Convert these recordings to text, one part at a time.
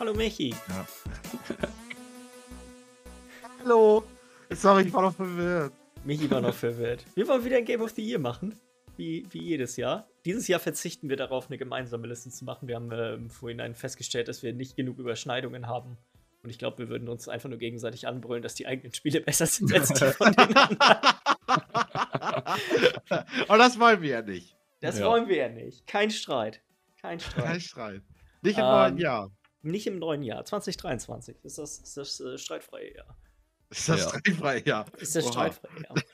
Hallo Michi. Ja. Hallo. Sorry, ich war noch verwirrt. Michi war noch verwirrt. Wir wollen wieder ein Game of the Year machen. Wie, wie jedes Jahr. Dieses Jahr verzichten wir darauf, eine gemeinsame Liste zu machen. Wir haben äh, im Vorhinein festgestellt, dass wir nicht genug Überschneidungen haben. Und ich glaube, wir würden uns einfach nur gegenseitig anbrüllen, dass die eigenen Spiele besser sind als die von den anderen. Aber das wollen wir ja nicht. Das Ja. wollen wir ja nicht. Kein Streit. Kein Streit. Kein Streit. Nicht im Ähm, neuen Jahr. Nicht im neuen Jahr. 2023 ist das, ist das äh, streitfreie Jahr. Ist das ja. streitfrei? Ja. Ist das Oha. streitfreie Jahr.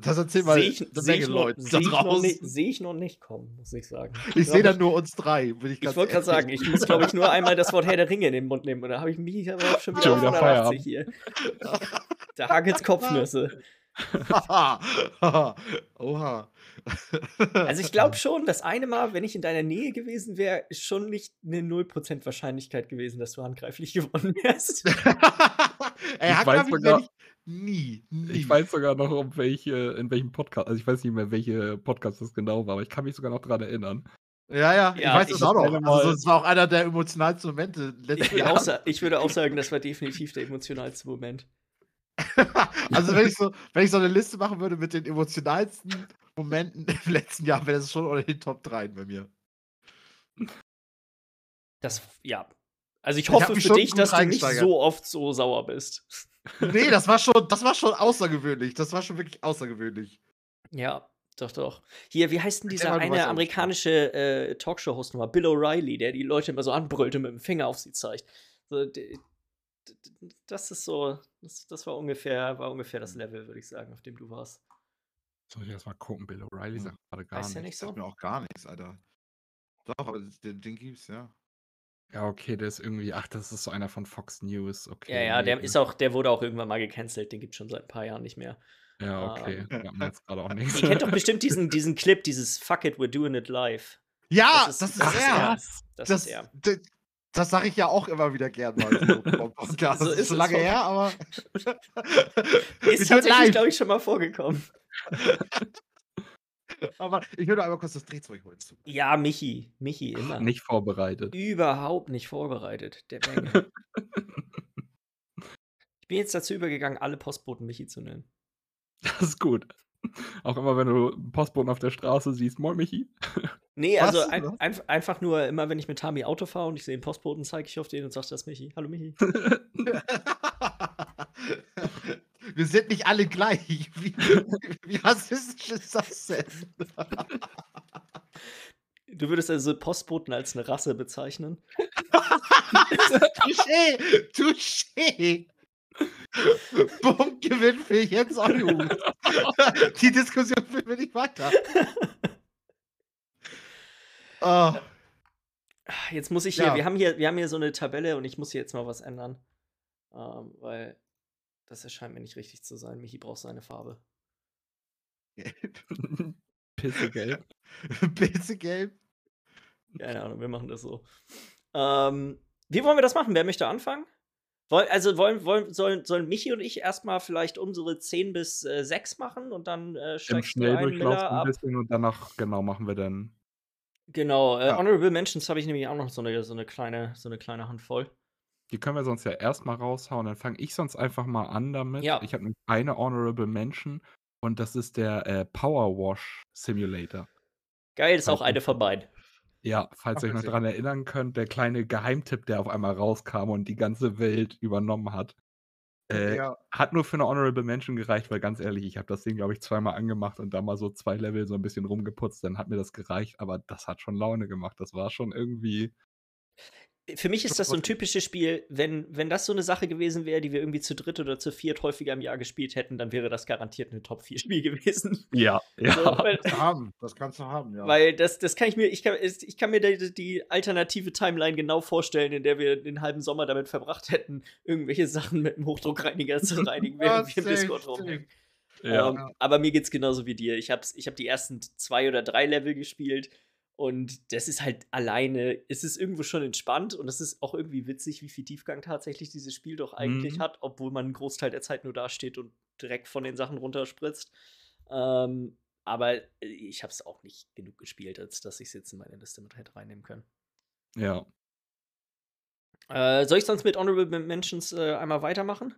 Das erzählt mal Sehe ich, eine seh ich, Menge Leute seh da draußen. nicht, seh ich noch nicht kommen, muss ich sagen. Ich sehe dann nur uns drei. Bin ich Ich wollte gerade sagen, ich muss, glaube ich, nur einmal das Wort Herr der Ringe in den Mund nehmen. Und da habe ich mich aber schon wieder, Schon auf wieder 180 hier. Da hagelt's Kopfnüsse. Oha. Also ich glaube schon, das eine Mal, wenn ich in deiner Nähe gewesen wäre, ist schon nicht eine 0% Wahrscheinlichkeit gewesen, dass du handgreiflich gewonnen wärst. Ey, Ich weiß ich sogar- nicht. Nie, nie. Ich weiß sogar noch, um welche, in welchem Podcast, also ich weiß nicht mehr, welche Podcast das genau war, aber ich kann mich sogar noch dran erinnern. Ja, ja, ich Ja, weiß ich das auch noch. Also, das war auch einer der emotionalsten Momente Ich würde, auch, ich würde auch sagen, das war definitiv der emotionalste Moment. also, wenn ich, so, wenn ich so eine Liste machen würde mit den emotionalsten Momenten im letzten Jahr, wäre das schon unter den Top 3 bei mir. Das, ja. Also ich Ich hoffe mich für dich, dass du nicht so oft so sauer bist. Nee, das war schon, das war schon außergewöhnlich. Das war schon wirklich außergewöhnlich. Ja, doch, doch. Hier, wie heißt denn dieser mal, eine amerikanische äh, Talkshow-Host nochmal? Bill O'Reilly, der die Leute immer so anbrüllt und mit dem Finger auf sie zeigt. So, das ist so, das, das war ungefähr, war ungefähr das Level, würde ich sagen, auf dem du warst. Soll ich erst mal gucken? Bill O'Reilly Hm. sagt gerade gar Heißt ja nichts. nicht Sagt so? mir auch gar nichts, Alter. Doch, aber das- den, den gibt's, ja. Ja, okay, der ist irgendwie, ach, das ist so einer von Fox News, okay. Ja, ja, der ist auch, der wurde auch irgendwann mal gecancelt, den gibt es schon seit ein paar Jahren nicht mehr. Ja, okay, ähm, sagt mir jetzt gerade auch nichts. Ihr kennt doch bestimmt diesen, diesen Clip, dieses Fuck it, we're doing it live. Ja, Das das ist- das ist er. er. Das, Das, ist er. Das, sage ich ja auch immer wieder gern mal. So Podcast. So ist ist lange her, aber. Ist tatsächlich, glaube ich, schon mal vorgekommen. Aber ich würde einmal kurz das Drehzeug holen. Ja, Michi. Michi, immer. Nicht vorbereitet. Überhaupt nicht vorbereitet. Der Bengel. ich bin jetzt dazu übergegangen, alle Postboten Michi zu nennen. Das ist gut. Auch immer, wenn du einen Postboten auf der Straße siehst, moin Michi. Nee, Was? also ein, einf einfach nur immer, wenn ich mit Tami Auto fahre und ich sehe einen Postboten, zeige ich auf den und sage, das ist Michi. Hallo Michi. Wir sind nicht alle gleich. Wie, wie rassistisch ist das denn? Du würdest also Postboten als eine Rasse bezeichnen? Touché! Touché! Punktgewinn für Jens Ollu. Die Diskussion führen wir nicht weiter. Oh, Jetzt muss ich hier, Ja. wir haben hier, wir haben hier so eine Tabelle und ich muss hier jetzt mal was ändern. Ähm, weil das erscheint mir nicht richtig zu sein. Michi braucht seine Farbe. Pisse gelb. Pilzegelb. Keine Ahnung, wir machen das so. Ähm, wie wollen wir das machen? Wer möchte anfangen? Also wollen, wollen, sollen, sollen Michi und ich erstmal vielleicht unsere 10 bis äh, 6 machen und dann äh, Im steigst du ein, Schnelldurchlauf Miller, ein ab? bisschen und danach, genau, machen wir dann. Genau, äh, Ja. Honorable Mentions habe ich nämlich auch noch so eine, so eine kleine, so eine kleine Handvoll. Die können wir sonst ja erstmal raushauen. Dann fange ich sonst einfach mal an damit. Ja. Ich habe nämlich eine Honorable Mention und das ist der äh, Power Wash Simulator. Geil, ist auch eine von beiden. Ja, falls ihr euch noch daran erinnern könnt, der kleine Geheimtipp, der auf einmal rauskam und die ganze Welt übernommen hat. Äh, Ja. Hat nur für eine Honorable Mention gereicht, weil ganz ehrlich, ich habe das Ding, glaube ich, zweimal angemacht und da mal so zwei Level so ein bisschen rumgeputzt, dann hat mir das gereicht, aber das hat schon Laune gemacht. Das war schon irgendwie. Für mich ist das so ein typisches Spiel, wenn, wenn das so eine Sache gewesen wäre, die wir irgendwie zu dritt oder zu viert häufiger im Jahr gespielt hätten, dann wäre das garantiert ein Top-4-Spiel gewesen. Ja, ja. So, weil, Kannst du haben. Das kannst du haben, ja. weil das, das kann ich mir, ich kann, ich kann mir die, die alternative Timeline genau vorstellen, in der wir den halben Sommer damit verbracht hätten, irgendwelche Sachen mit dem Hochdruckreiniger zu reinigen, während wir im Discord rumhängen. ja. Ähm, aber mir geht's genauso wie dir. Ich habe ich hab die ersten zwei oder drei Level gespielt und das ist halt alleine, es ist irgendwo schon entspannt und es ist auch irgendwie witzig, wie viel Tiefgang tatsächlich dieses Spiel doch eigentlich Mhm. hat, obwohl man einen Großteil der Zeit nur dasteht und direkt von den Sachen runterspritzt. Ähm, aber äh, ich habe es auch nicht genug gespielt, als dass ich es jetzt in meine Liste mit hätte reinnehmen können. ja. Äh, soll ich sonst mit Honorable Mentions äh, einmal weitermachen?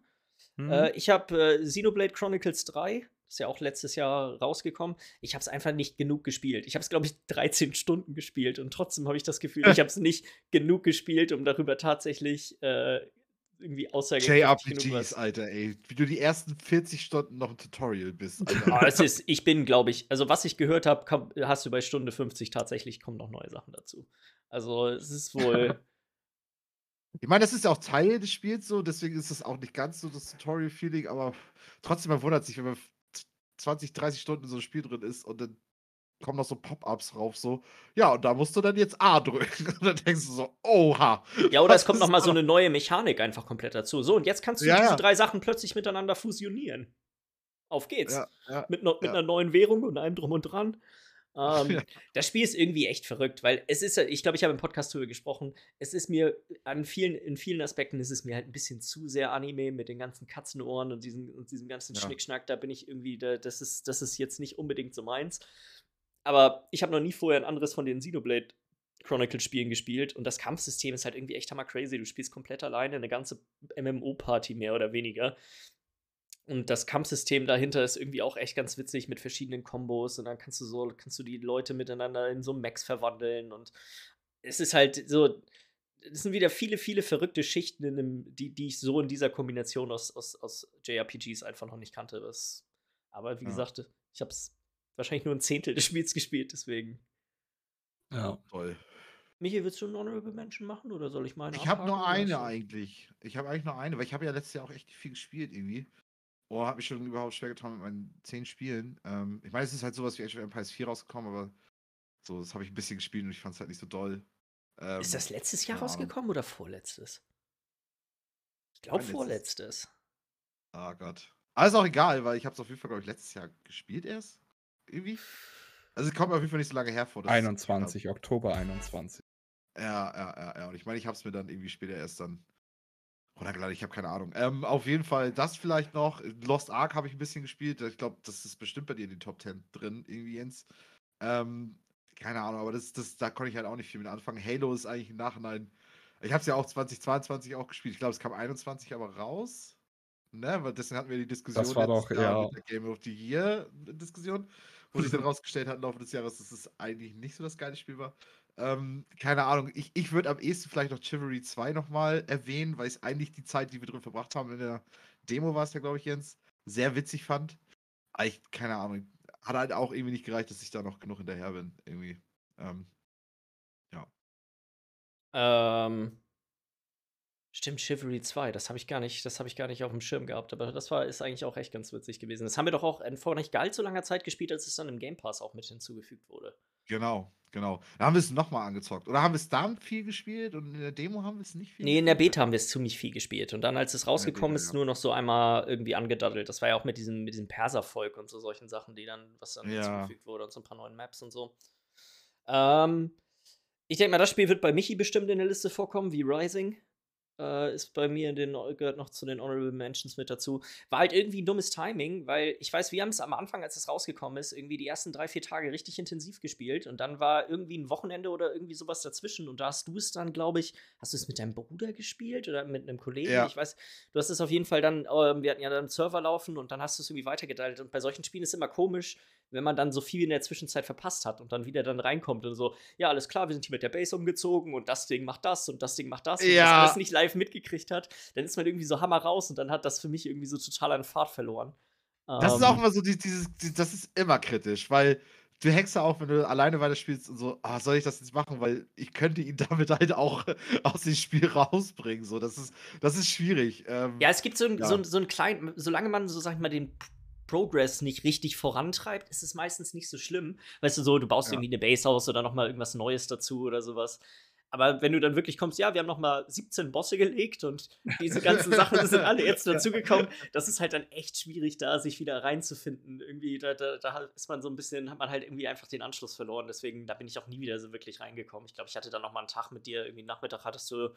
Mhm. Äh, ich habe äh, Xenoblade Chronicles 3, ist ja auch letztes Jahr rausgekommen. Ich habe es einfach nicht genug gespielt. Ich habe es, glaube ich, 13 Stunden gespielt und trotzdem habe ich das Gefühl, ich habe es nicht genug gespielt, um darüber tatsächlich äh, irgendwie aussagekräftig genug was. Alter, ey. Wie du die ersten 40 Stunden noch im Tutorial bist, Alter. es ist, ich bin, glaube ich, also was ich gehört habe, hast du bei Stunde 50 tatsächlich kommen noch neue Sachen dazu. Also es ist wohl. Ich meine, das ist ja auch Teil des Spiels so, deswegen ist es auch nicht ganz so das Tutorial-Feeling, aber trotzdem, man wundert sich, wenn man 20, 30 Stunden in so einem Spiel drin ist und dann kommen noch so Pop-Ups rauf, so, ja, und da musst du dann jetzt A drücken. Und dann denkst du so, oha. Ja, oder es kommt ist noch mal so eine neue Mechanik einfach komplett dazu. So, und jetzt kannst du Ja, diese ja. drei Sachen plötzlich miteinander fusionieren. Auf geht's. Ja. Mit, no, mit einer neuen Währung und allem drum und dran. Ähm. Das Spiel ist irgendwie echt verrückt, weil es ist, ich glaube, ich habe im Podcast darüber gesprochen, es ist mir an vielen, in vielen Aspekten ist es mir halt ein bisschen zu sehr Anime mit den ganzen Katzenohren und diesem, und diesem ganzen Ja. Schnickschnack. Da bin ich irgendwie, da, das, ist, das ist jetzt nicht unbedingt so meins. Aber ich habe noch nie vorher ein anderes von den Xenoblade Chronicle-Spielen gespielt und das Kampfsystem ist halt irgendwie echt hammer crazy. Du spielst komplett alleine eine ganze MMO-Party mehr oder weniger. Und das Kampfsystem dahinter ist irgendwie auch echt ganz witzig mit verschiedenen Kombos und dann kannst du so, kannst du die Leute miteinander in so Mechs verwandeln und es ist halt so, es sind wieder viele, viele verrückte Schichten, in dem, die, die ich so in dieser Kombination aus, aus, aus JRPGs einfach noch nicht kannte. Das, aber wie Ja. gesagt, ich habe es wahrscheinlich nur ein Zehntel des Spiels gespielt, deswegen. ja. Toll. Michi, willst du einen Honorable Mention machen oder soll ich meine Ich habe nur eine eigentlich. Ich habe eigentlich nur eine, weil ich habe ja letztes Jahr auch echt viel gespielt irgendwie. Oh, habe mich schon überhaupt schwer getan mit meinen zehn Spielen. Ähm, ich meine, es ist halt sowas wie Age of Empires 4 rausgekommen, aber so, das habe ich ein bisschen gespielt und ich fand es halt nicht so doll. Ähm, Ist das letztes Jahr Ahnung. rausgekommen oder vorletztes? Ich glaube vorletztes. Ah Gott. Aber ist auch egal, weil ich habe es auf jeden Fall, glaube ich, letztes Jahr gespielt erst. Irgendwie. Also es kommt mir auf jeden Fall nicht so lange hervor. dass ich es gespielt hab. 21, Oktober 21. Ja, ja, ja, ja. Und ich meine, ich habe es mir dann irgendwie später erst dann runtergeladen. Ich habe keine Ahnung. Ähm, auf jeden Fall das vielleicht noch. Lost Ark habe ich ein bisschen gespielt. Ich glaube, das ist bestimmt bei dir in den Top 10 drin, irgendwie, Jens. Ähm, keine Ahnung, aber das, das, da konnte ich halt auch nicht viel mit anfangen. Halo ist eigentlich im Nachhinein. Ich habe es ja auch 2022 auch gespielt. Ich glaube, es kam 21 aber raus. Ne, weil deswegen hatten wir die Diskussion war letztes doch, ja. mit der Game of the Year Diskussion, wo sich dann rausgestellt hat im Laufe des Jahres, dass es eigentlich nicht so das geile Spiel war. Ähm, keine Ahnung, ich, ich würde am ehesten vielleicht noch Chivalry 2 nochmal erwähnen, weil ich eigentlich die Zeit, die wir drin verbracht haben, in der Demo war es ja, glaube ich, Jens, sehr witzig fand. Aber ich, keine Ahnung, hat halt auch irgendwie nicht gereicht, dass ich da noch genug hinterher bin, irgendwie. Ähm, Ähm, stimmt, Chivalry 2, das habe ich gar nicht, das habe ich gar nicht auf dem Schirm gehabt, aber das war, ist eigentlich auch echt ganz witzig gewesen. Das haben wir doch auch vor nicht allzu langer Zeit gespielt, als es dann im Game Pass auch mit hinzugefügt wurde. genau, genau. Da haben wir es nochmal angezockt. Oder haben wir es da viel gespielt und in der Demo haben wir es nicht viel Nee, in der gespielt? Beta haben wir es ziemlich viel gespielt. Und dann, als es rausgekommen Beta, ist, ja. nur noch so einmal irgendwie angedaddelt. Das war ja auch mit diesem, mit diesem Perservolk und so solchen Sachen, die dann, was dann Ja. hinzugefügt wurde und so ein paar neuen Maps und so. Ähm, ich denke mal, das Spiel wird bei Michi bestimmt in der Liste vorkommen, wie Rising. Äh, ist bei mir in den, gehört noch zu den Honorable Mentions mit dazu. War halt irgendwie ein dummes Timing, weil ich weiß, wir haben es am Anfang, als es rausgekommen ist, irgendwie die ersten drei, vier Tage richtig intensiv gespielt und dann war irgendwie ein Wochenende oder irgendwie sowas dazwischen und da hast du es dann, glaube ich, hast du es mit deinem Bruder gespielt oder mit einem Kollegen? Ja. Ich weiß, du hast es auf jeden Fall dann, ähm, wir hatten ja dann einen Server laufen und dann hast du es irgendwie weitergeteilt und bei solchen Spielen ist immer komisch, wenn man dann so viel in der Zwischenzeit verpasst hat und dann wieder dann reinkommt und so, ja, alles klar, wir sind hier mit der Base umgezogen und das Ding macht das und das Ding macht das und Ja. das alles nicht live mitgekriegt hat, dann ist man irgendwie so hammer raus und dann hat das für mich irgendwie so total an Fahrt verloren. Das ist Ähm, auch immer so, die- dieses, die- das ist immer kritisch, weil du hängst ja auch, wenn du alleine weiterspielst und so, ah, soll ich das jetzt machen, weil ich könnte ihn damit halt auch aus dem Spiel rausbringen. So, das ist, das ist schwierig. Ähm, Ja, es gibt so, ein, Ja. so, so einen kleinen, solange man so, sag ich mal, den Progress nicht richtig vorantreibt, ist es meistens nicht so schlimm. Weißt du, so, du baust Ja. irgendwie eine Base aus oder nochmal irgendwas Neues dazu oder sowas. Aber wenn du dann wirklich kommst, ja, wir haben nochmal 17 Bosse gelegt und diese ganzen Sachen sind alle jetzt dazugekommen, das ist halt dann echt schwierig, da sich wieder reinzufinden. Irgendwie, da, da, da ist man so ein bisschen, hat man halt irgendwie einfach den Anschluss verloren. Deswegen, da bin ich auch nie wieder so wirklich reingekommen. Ich glaube, ich hatte dann nochmal einen Tag mit dir, irgendwie Nachmittag hattest du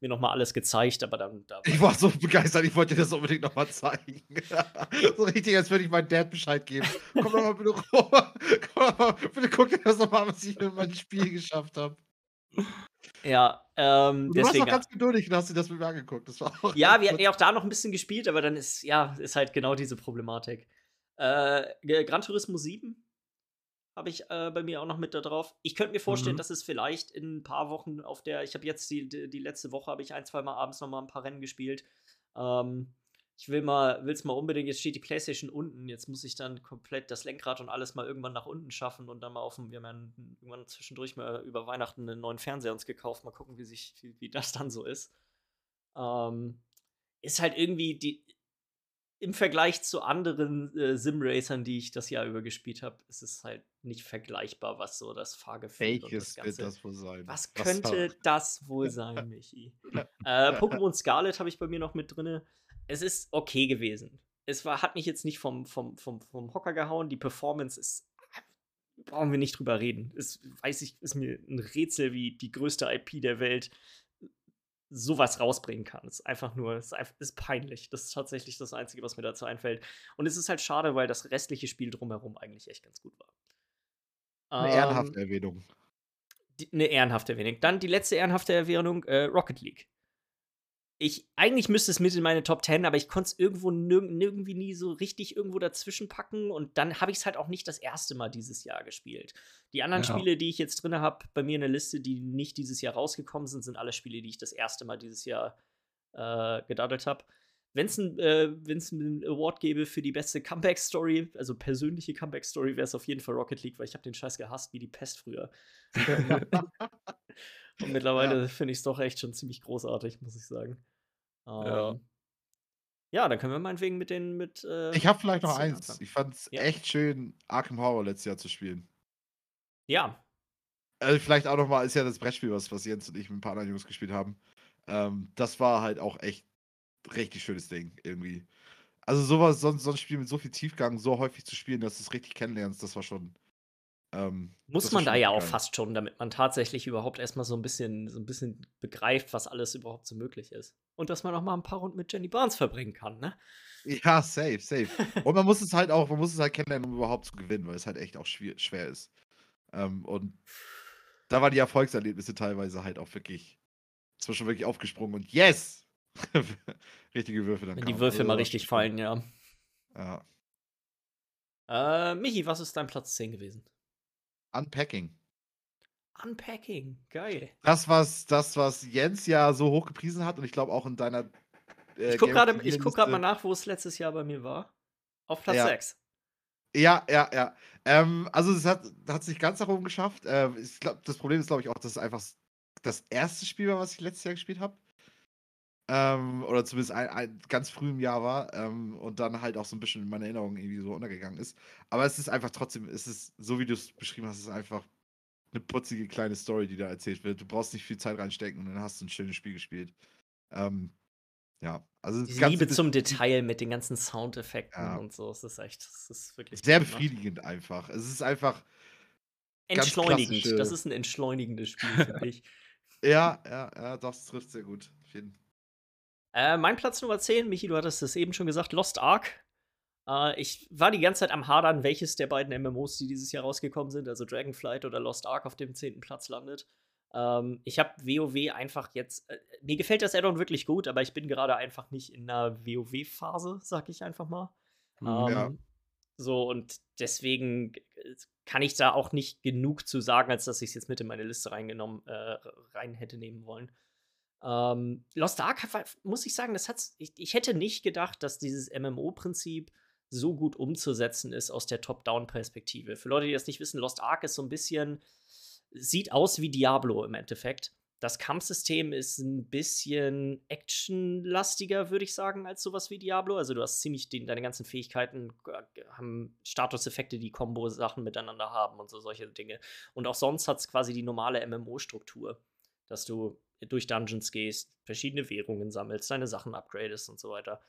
mir nochmal alles gezeigt, aber dann. Da Ich war so begeistert, ich wollte dir das unbedingt nochmal zeigen. so richtig, als würde ich meinem Dad Bescheid geben. Komm doch mal bitte rüber. Komm doch mal, bitte guck dir das nochmal an, was ich mit meinem Spiel geschafft habe. Ja, Ähm, Du warst doch ganz geduldig und hast dir das mit mir angeguckt. Das war auch ja, wir hatten ja auch da noch ein bisschen gespielt, aber dann ist, ja, ist halt genau diese Problematik. Äh, Gran Turismo 7 habe ich äh, bei mir auch noch mit da drauf. Ich könnte mir vorstellen, Mhm. dass es vielleicht in ein paar Wochen auf der, ich habe jetzt die, die, die letzte Woche, habe ich ein, zwei Mal abends noch mal ein paar Rennen gespielt. Ähm, ich will mal, will's mal unbedingt, jetzt steht die Playstation unten, jetzt muss ich dann komplett das Lenkrad und alles mal irgendwann nach unten schaffen und dann mal auf dem, wir haben ja irgendwann zwischendurch mal über Weihnachten einen neuen Fernseher uns gekauft, mal gucken, wie sich, wie, wie das dann so ist. Ähm, ist halt irgendwie die, im Vergleich zu anderen äh, Sim-Racern, die ich das Jahr über gespielt habe, ist es halt nicht vergleichbar, was so das Fahrgefühl und das Welches wird Ganze. das wohl sein? Was Was könnte war- das wohl sein, Michi? äh, Pokémon Scarlet habe ich bei mir noch mit drin. Es ist okay gewesen. Es war, hat mich jetzt nicht vom, vom, vom, vom Hocker gehauen. Die Performance ist. Brauchen wir nicht drüber reden. Es weiß ich, ist mir ein Rätsel, wie die größte IP der Welt sowas rausbringen kann. Es ist einfach nur, es ist, peinlich. Das ist tatsächlich das Einzige, was mir dazu einfällt. Und es ist halt schade, weil das restliche Spiel drumherum eigentlich echt ganz gut war. Eine Ähm, ehrenhafte Erwähnung. die- eine ehrenhafte Erwähnung. Dann die letzte ehrenhafte Erwähnung, äh, Rocket League. Ich, eigentlich müsste es mit in meine Top 10, aber ich konnte es irgendwo nirg nirgendwie nie so richtig irgendwo dazwischen packen und dann habe ich es halt auch nicht das erste Mal dieses Jahr gespielt. Die anderen Ja. Spiele, die ich jetzt drin habe, bei mir in der Liste, die nicht dieses Jahr rausgekommen sind, sind alle Spiele, die ich das erste Mal dieses Jahr äh, gedaddelt habe. Wenn es ein, äh, einen Award gäbe für die beste Comeback-Story, also persönliche Comeback-Story, wäre es auf jeden Fall Rocket League, weil ich habe den Scheiß gehasst wie die Pest früher. Und mittlerweile finde ich es doch echt schon ziemlich großartig, muss ich sagen. Ja. Ähm, ja, dann können wir meinetwegen mit den mit. Äh, Ich habe vielleicht noch eins. anfangen. Ich fand es Ja. echt schön, Arkham Horror letztes Jahr zu spielen. ja, Also vielleicht auch nochmal, ist ja das Brettspiel, was, was Jens und ich mit ein paar anderen Jungs gespielt haben. Ähm, das war halt auch echt richtig schönes Ding irgendwie. Also sowas, so, ein- so ein Spiel mit so viel Tiefgang, so häufig zu spielen, dass du es richtig kennenlernst, das war schon. Ähm, muss man da ja auch fast schon, damit man tatsächlich überhaupt erstmal so ein bisschen, so ein bisschen begreift, was alles überhaupt so möglich ist. Und dass man auch mal ein paar Runden mit Jenny Barnes verbringen kann, ne? Ja, safe, safe. Und man muss es halt auch, man muss es halt kennenlernen, um überhaupt zu gewinnen, weil es halt echt auch schwer, schwer ist. Ähm, und da waren die Erfolgserlebnisse teilweise halt auch wirklich zwischen wirklich aufgesprungen und yes! Richtige Würfe dann Wenn die. Würfel Also, mal richtig fallen, ja. Ja. Äh, Michi, was ist dein Platz 10 gewesen? Unpacking. Unpacking, geil. Das, was, das, was Jens ja so hoch gepriesen hat und ich glaube auch in deiner. äh, Ich guck Game of gerade guck mal nach, wo es letztes Jahr bei mir war. Auf Platz Ja. 6. Ja, ja, ja. Ähm, also es hat es nicht ganz nach oben geschafft. Ähm, ich glaub, das Problem ist, glaube ich, auch, dass es einfach das erste Spiel war, was ich letztes Jahr gespielt habe. Ähm, oder zumindest ein, ein, ganz früh im Jahr war ähm, und dann halt auch so ein bisschen in meiner Erinnerung irgendwie so untergegangen ist. Aber es ist einfach trotzdem, es ist, so wie du es beschrieben hast, es ist einfach eine putzige kleine Story, die da erzählt wird. Du brauchst nicht viel Zeit reinstecken und dann hast du ein schönes Spiel gespielt. Ähm, ja, also Ganze Liebe zum Detail mit den ganzen Soundeffekten Ja. und so. Es ist echt, es ist wirklich sehr gut gemacht. befriedigend einfach. Es ist einfach, Entschleunigend. Das ist ein entschleunigendes Spiel, finde ich. Ja, ja, ja, das trifft sehr gut. Auf jeden. Äh, mein Platz Nummer 10, Michi, du hattest es eben schon gesagt, Lost Ark. Äh, ich war die ganze Zeit am Hadern, welches der beiden MMOs, die dieses Jahr rausgekommen sind, also Dragonflight oder Lost Ark, auf dem 10. Platz landet. Ähm, ich habe WoW einfach jetzt. Äh, mir gefällt das Addon wirklich gut, aber ich bin gerade einfach nicht in einer WoW-Phase, sag ich einfach mal. Mhm. Ähm, Ja. So, und deswegen äh, kann ich da auch nicht genug zu sagen, als dass ich es jetzt mit in meine Liste reingenommen, äh, rein hätte nehmen wollen. Ähm, Lost Ark, muss ich sagen, das hat's, ich, ich hätte nicht gedacht, dass dieses MMO-Prinzip so gut umzusetzen ist aus der Top-Down-Perspektive. Für Leute, die das nicht wissen, Lost Ark ist so ein bisschen, sieht aus wie Diablo im Endeffekt. Das Kampfsystem ist ein bisschen actionlastiger, würde ich sagen, als sowas wie Diablo. Also du hast ziemlich den, deine ganzen Fähigkeiten äh, haben Statuseffekte, die Combo-Sachen miteinander haben und so solche Dinge. Und auch sonst hat es quasi die normale MMO-Struktur, dass du durch Dungeons gehst, verschiedene Währungen sammelst, deine Sachen upgradest und so weiter.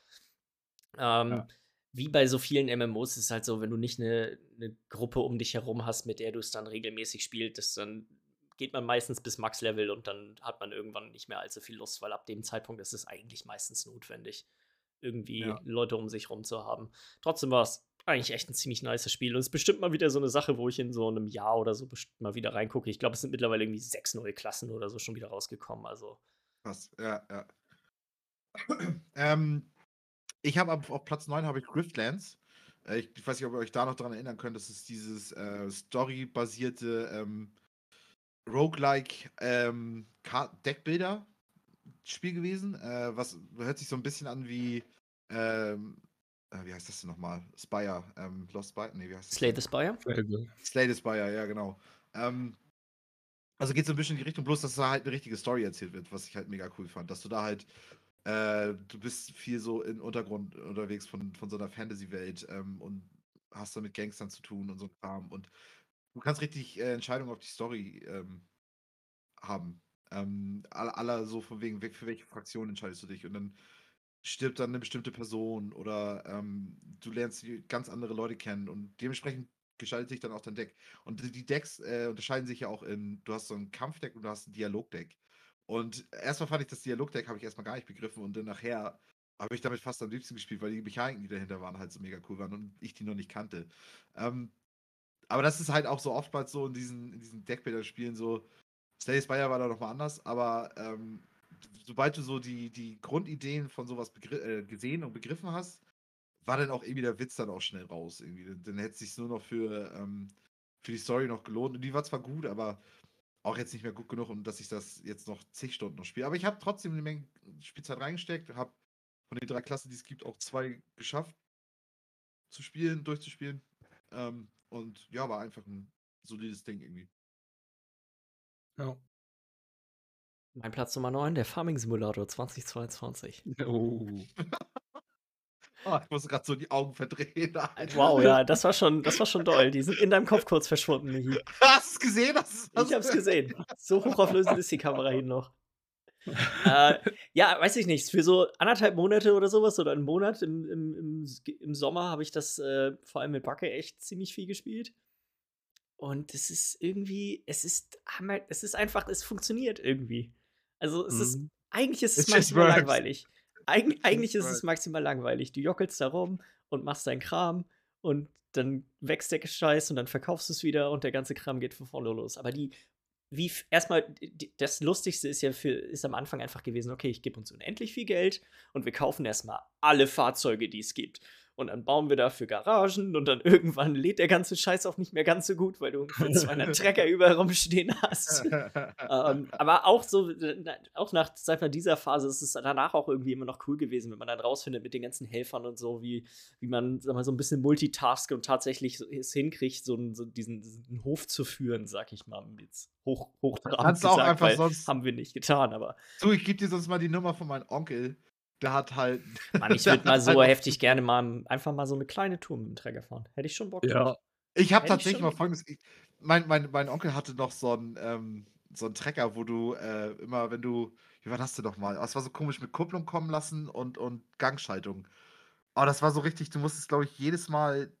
Ähm, Ja. Wie bei so vielen MMOs ist es halt so, wenn du nicht eine, eine Gruppe um dich herum hast, mit der du es dann regelmäßig spielst, dann geht man meistens bis Max-Level und dann hat man irgendwann nicht mehr allzu viel Lust, weil ab dem Zeitpunkt ist es eigentlich meistens notwendig, irgendwie Ja. Leute um sich rum zu haben. Trotzdem war es eigentlich echt ein ziemlich nices Spiel. Und es ist bestimmt mal wieder so eine Sache, wo ich in so einem Jahr oder so mal wieder reingucke. Ich glaube, es sind mittlerweile irgendwie sechs neue Klassen oder so schon wieder rausgekommen. Also. Krass, ja, ja. ähm, ich habe auf Platz 9 habe ich Griftlands. Äh, ich, ich, weiß nicht, ob ihr euch da noch dran erinnern könnt. Das ist dieses äh, Story-basierte ähm, Roguelike ähm, Deckbilder-Spiel gewesen. Äh, was hört sich so ein bisschen an wie ähm, äh, wie heißt das denn nochmal? Spire, ähm, Lost Spire? Nee, wie heißt das? Slay the Spire? Slay the Spire, ja, genau. Ähm, also geht so ein bisschen in die Richtung, bloß dass da halt eine richtige Story erzählt wird, was ich halt mega cool fand. Dass du da halt, äh, du bist viel so im Untergrund unterwegs von, von so einer Fantasy-Welt ähm, und hast da mit Gangstern zu tun und so Kram. Und du kannst richtig äh, Entscheidungen auf die Story ähm, haben. Ähm, aller, aller so von wegen, für welche Fraktion entscheidest du dich? Und dann stirbt dann eine bestimmte Person oder ähm, du lernst ganz andere Leute kennen und dementsprechend gestaltet sich dann auch dein Deck. Und die Decks äh, unterscheiden sich ja auch in, du hast so ein Kampfdeck und du hast ein Dialogdeck. Und erstmal fand ich das Dialogdeck, habe ich erstmal gar nicht begriffen und dann nachher habe ich damit fast am liebsten gespielt, weil die Mechaniken, die dahinter waren, halt so mega cool waren und ich die noch nicht kannte. Ähm, aber das ist halt auch so oftmals so in diesen, in diesen Deckbilder-Spielen so. Slay Spire war da nochmal anders, aber ähm, sobald du so die, die Grundideen von sowas äh, gesehen und begriffen hast, war dann auch irgendwie der Witz dann auch schnell raus. Irgendwie. Dann hätte es sich nur noch für, ähm, für die Story noch gelohnt. Und die war zwar gut, aber auch jetzt nicht mehr gut genug, um dass ich das jetzt noch zig Stunden noch spiele. Aber ich habe trotzdem eine Menge Spielzeit reingesteckt, habe von den drei Klassen, die es gibt, auch zwei geschafft zu spielen, durchzuspielen. Ähm, und ja, war einfach ein solides Ding irgendwie. Ja. Mein Platz Nummer 9, der Farming Simulator 2022. Oh. oh ich muss gerade so die Augen verdrehen. Alter. Wow, ja, das war schon, das war schon doll. Die sind in deinem Kopf kurz verschwunden, Michi. Hast du es gesehen? Hast, hast ich hab's gesehen. So hochauflösend ist die Kamera hin noch. äh, ja, weiß ich nicht. Für so anderthalb Monate oder sowas oder einen Monat im, im, im, im Sommer habe ich das äh, vor allem mit Backe echt ziemlich viel gespielt. Und es ist irgendwie, es ist, es ist einfach, es funktioniert irgendwie. Also es mhm. ist, eigentlich ist es It maximal langweilig. Eig eigentlich ist es maximal langweilig. Du jockelst da rum und machst deinen Kram und dann wächst der Scheiß und dann verkaufst du es wieder und der ganze Kram geht von vorne los. Aber die, wie erstmal, das Lustigste ist ja für, ist am Anfang einfach gewesen, okay, ich gebe uns unendlich viel Geld und wir kaufen erstmal alle Fahrzeuge, die es gibt und dann bauen wir dafür Garagen und dann irgendwann lädt der ganze Scheiß auch nicht mehr ganz so gut, weil du ungefähr 200 Trecker überall rumstehen hast. ähm, aber auch so, auch nach sag mal, dieser Phase ist es danach auch irgendwie immer noch cool gewesen, wenn man dann rausfindet mit den ganzen Helfern und so, wie, wie man sag mal, so ein bisschen Multitask und tatsächlich es hinkriegt, so, so diesen, diesen, Hof zu führen, sag ich mal, jetzt hoch, hochtrabend du auch einfach sonst. Haben wir nicht getan, aber. Du, ich gebe dir sonst mal die Nummer von meinem Onkel der hat halt. Mann, ich würde mal so halt heftig gerne mal einfach mal so eine kleine Tour mit dem Träger fahren. Hätte ich schon Bock drauf. Ja. Ich habe tatsächlich mal folgendes. Ich, mein, mein, mein Onkel hatte noch so einen, ähm, so einen Trecker, wo du äh, immer, wenn du. Wie war das denn nochmal? Es war so komisch mit Kupplung kommen lassen und, und Gangschaltung. Aber oh, das war so richtig, du musstest, glaube ich, jedes Mal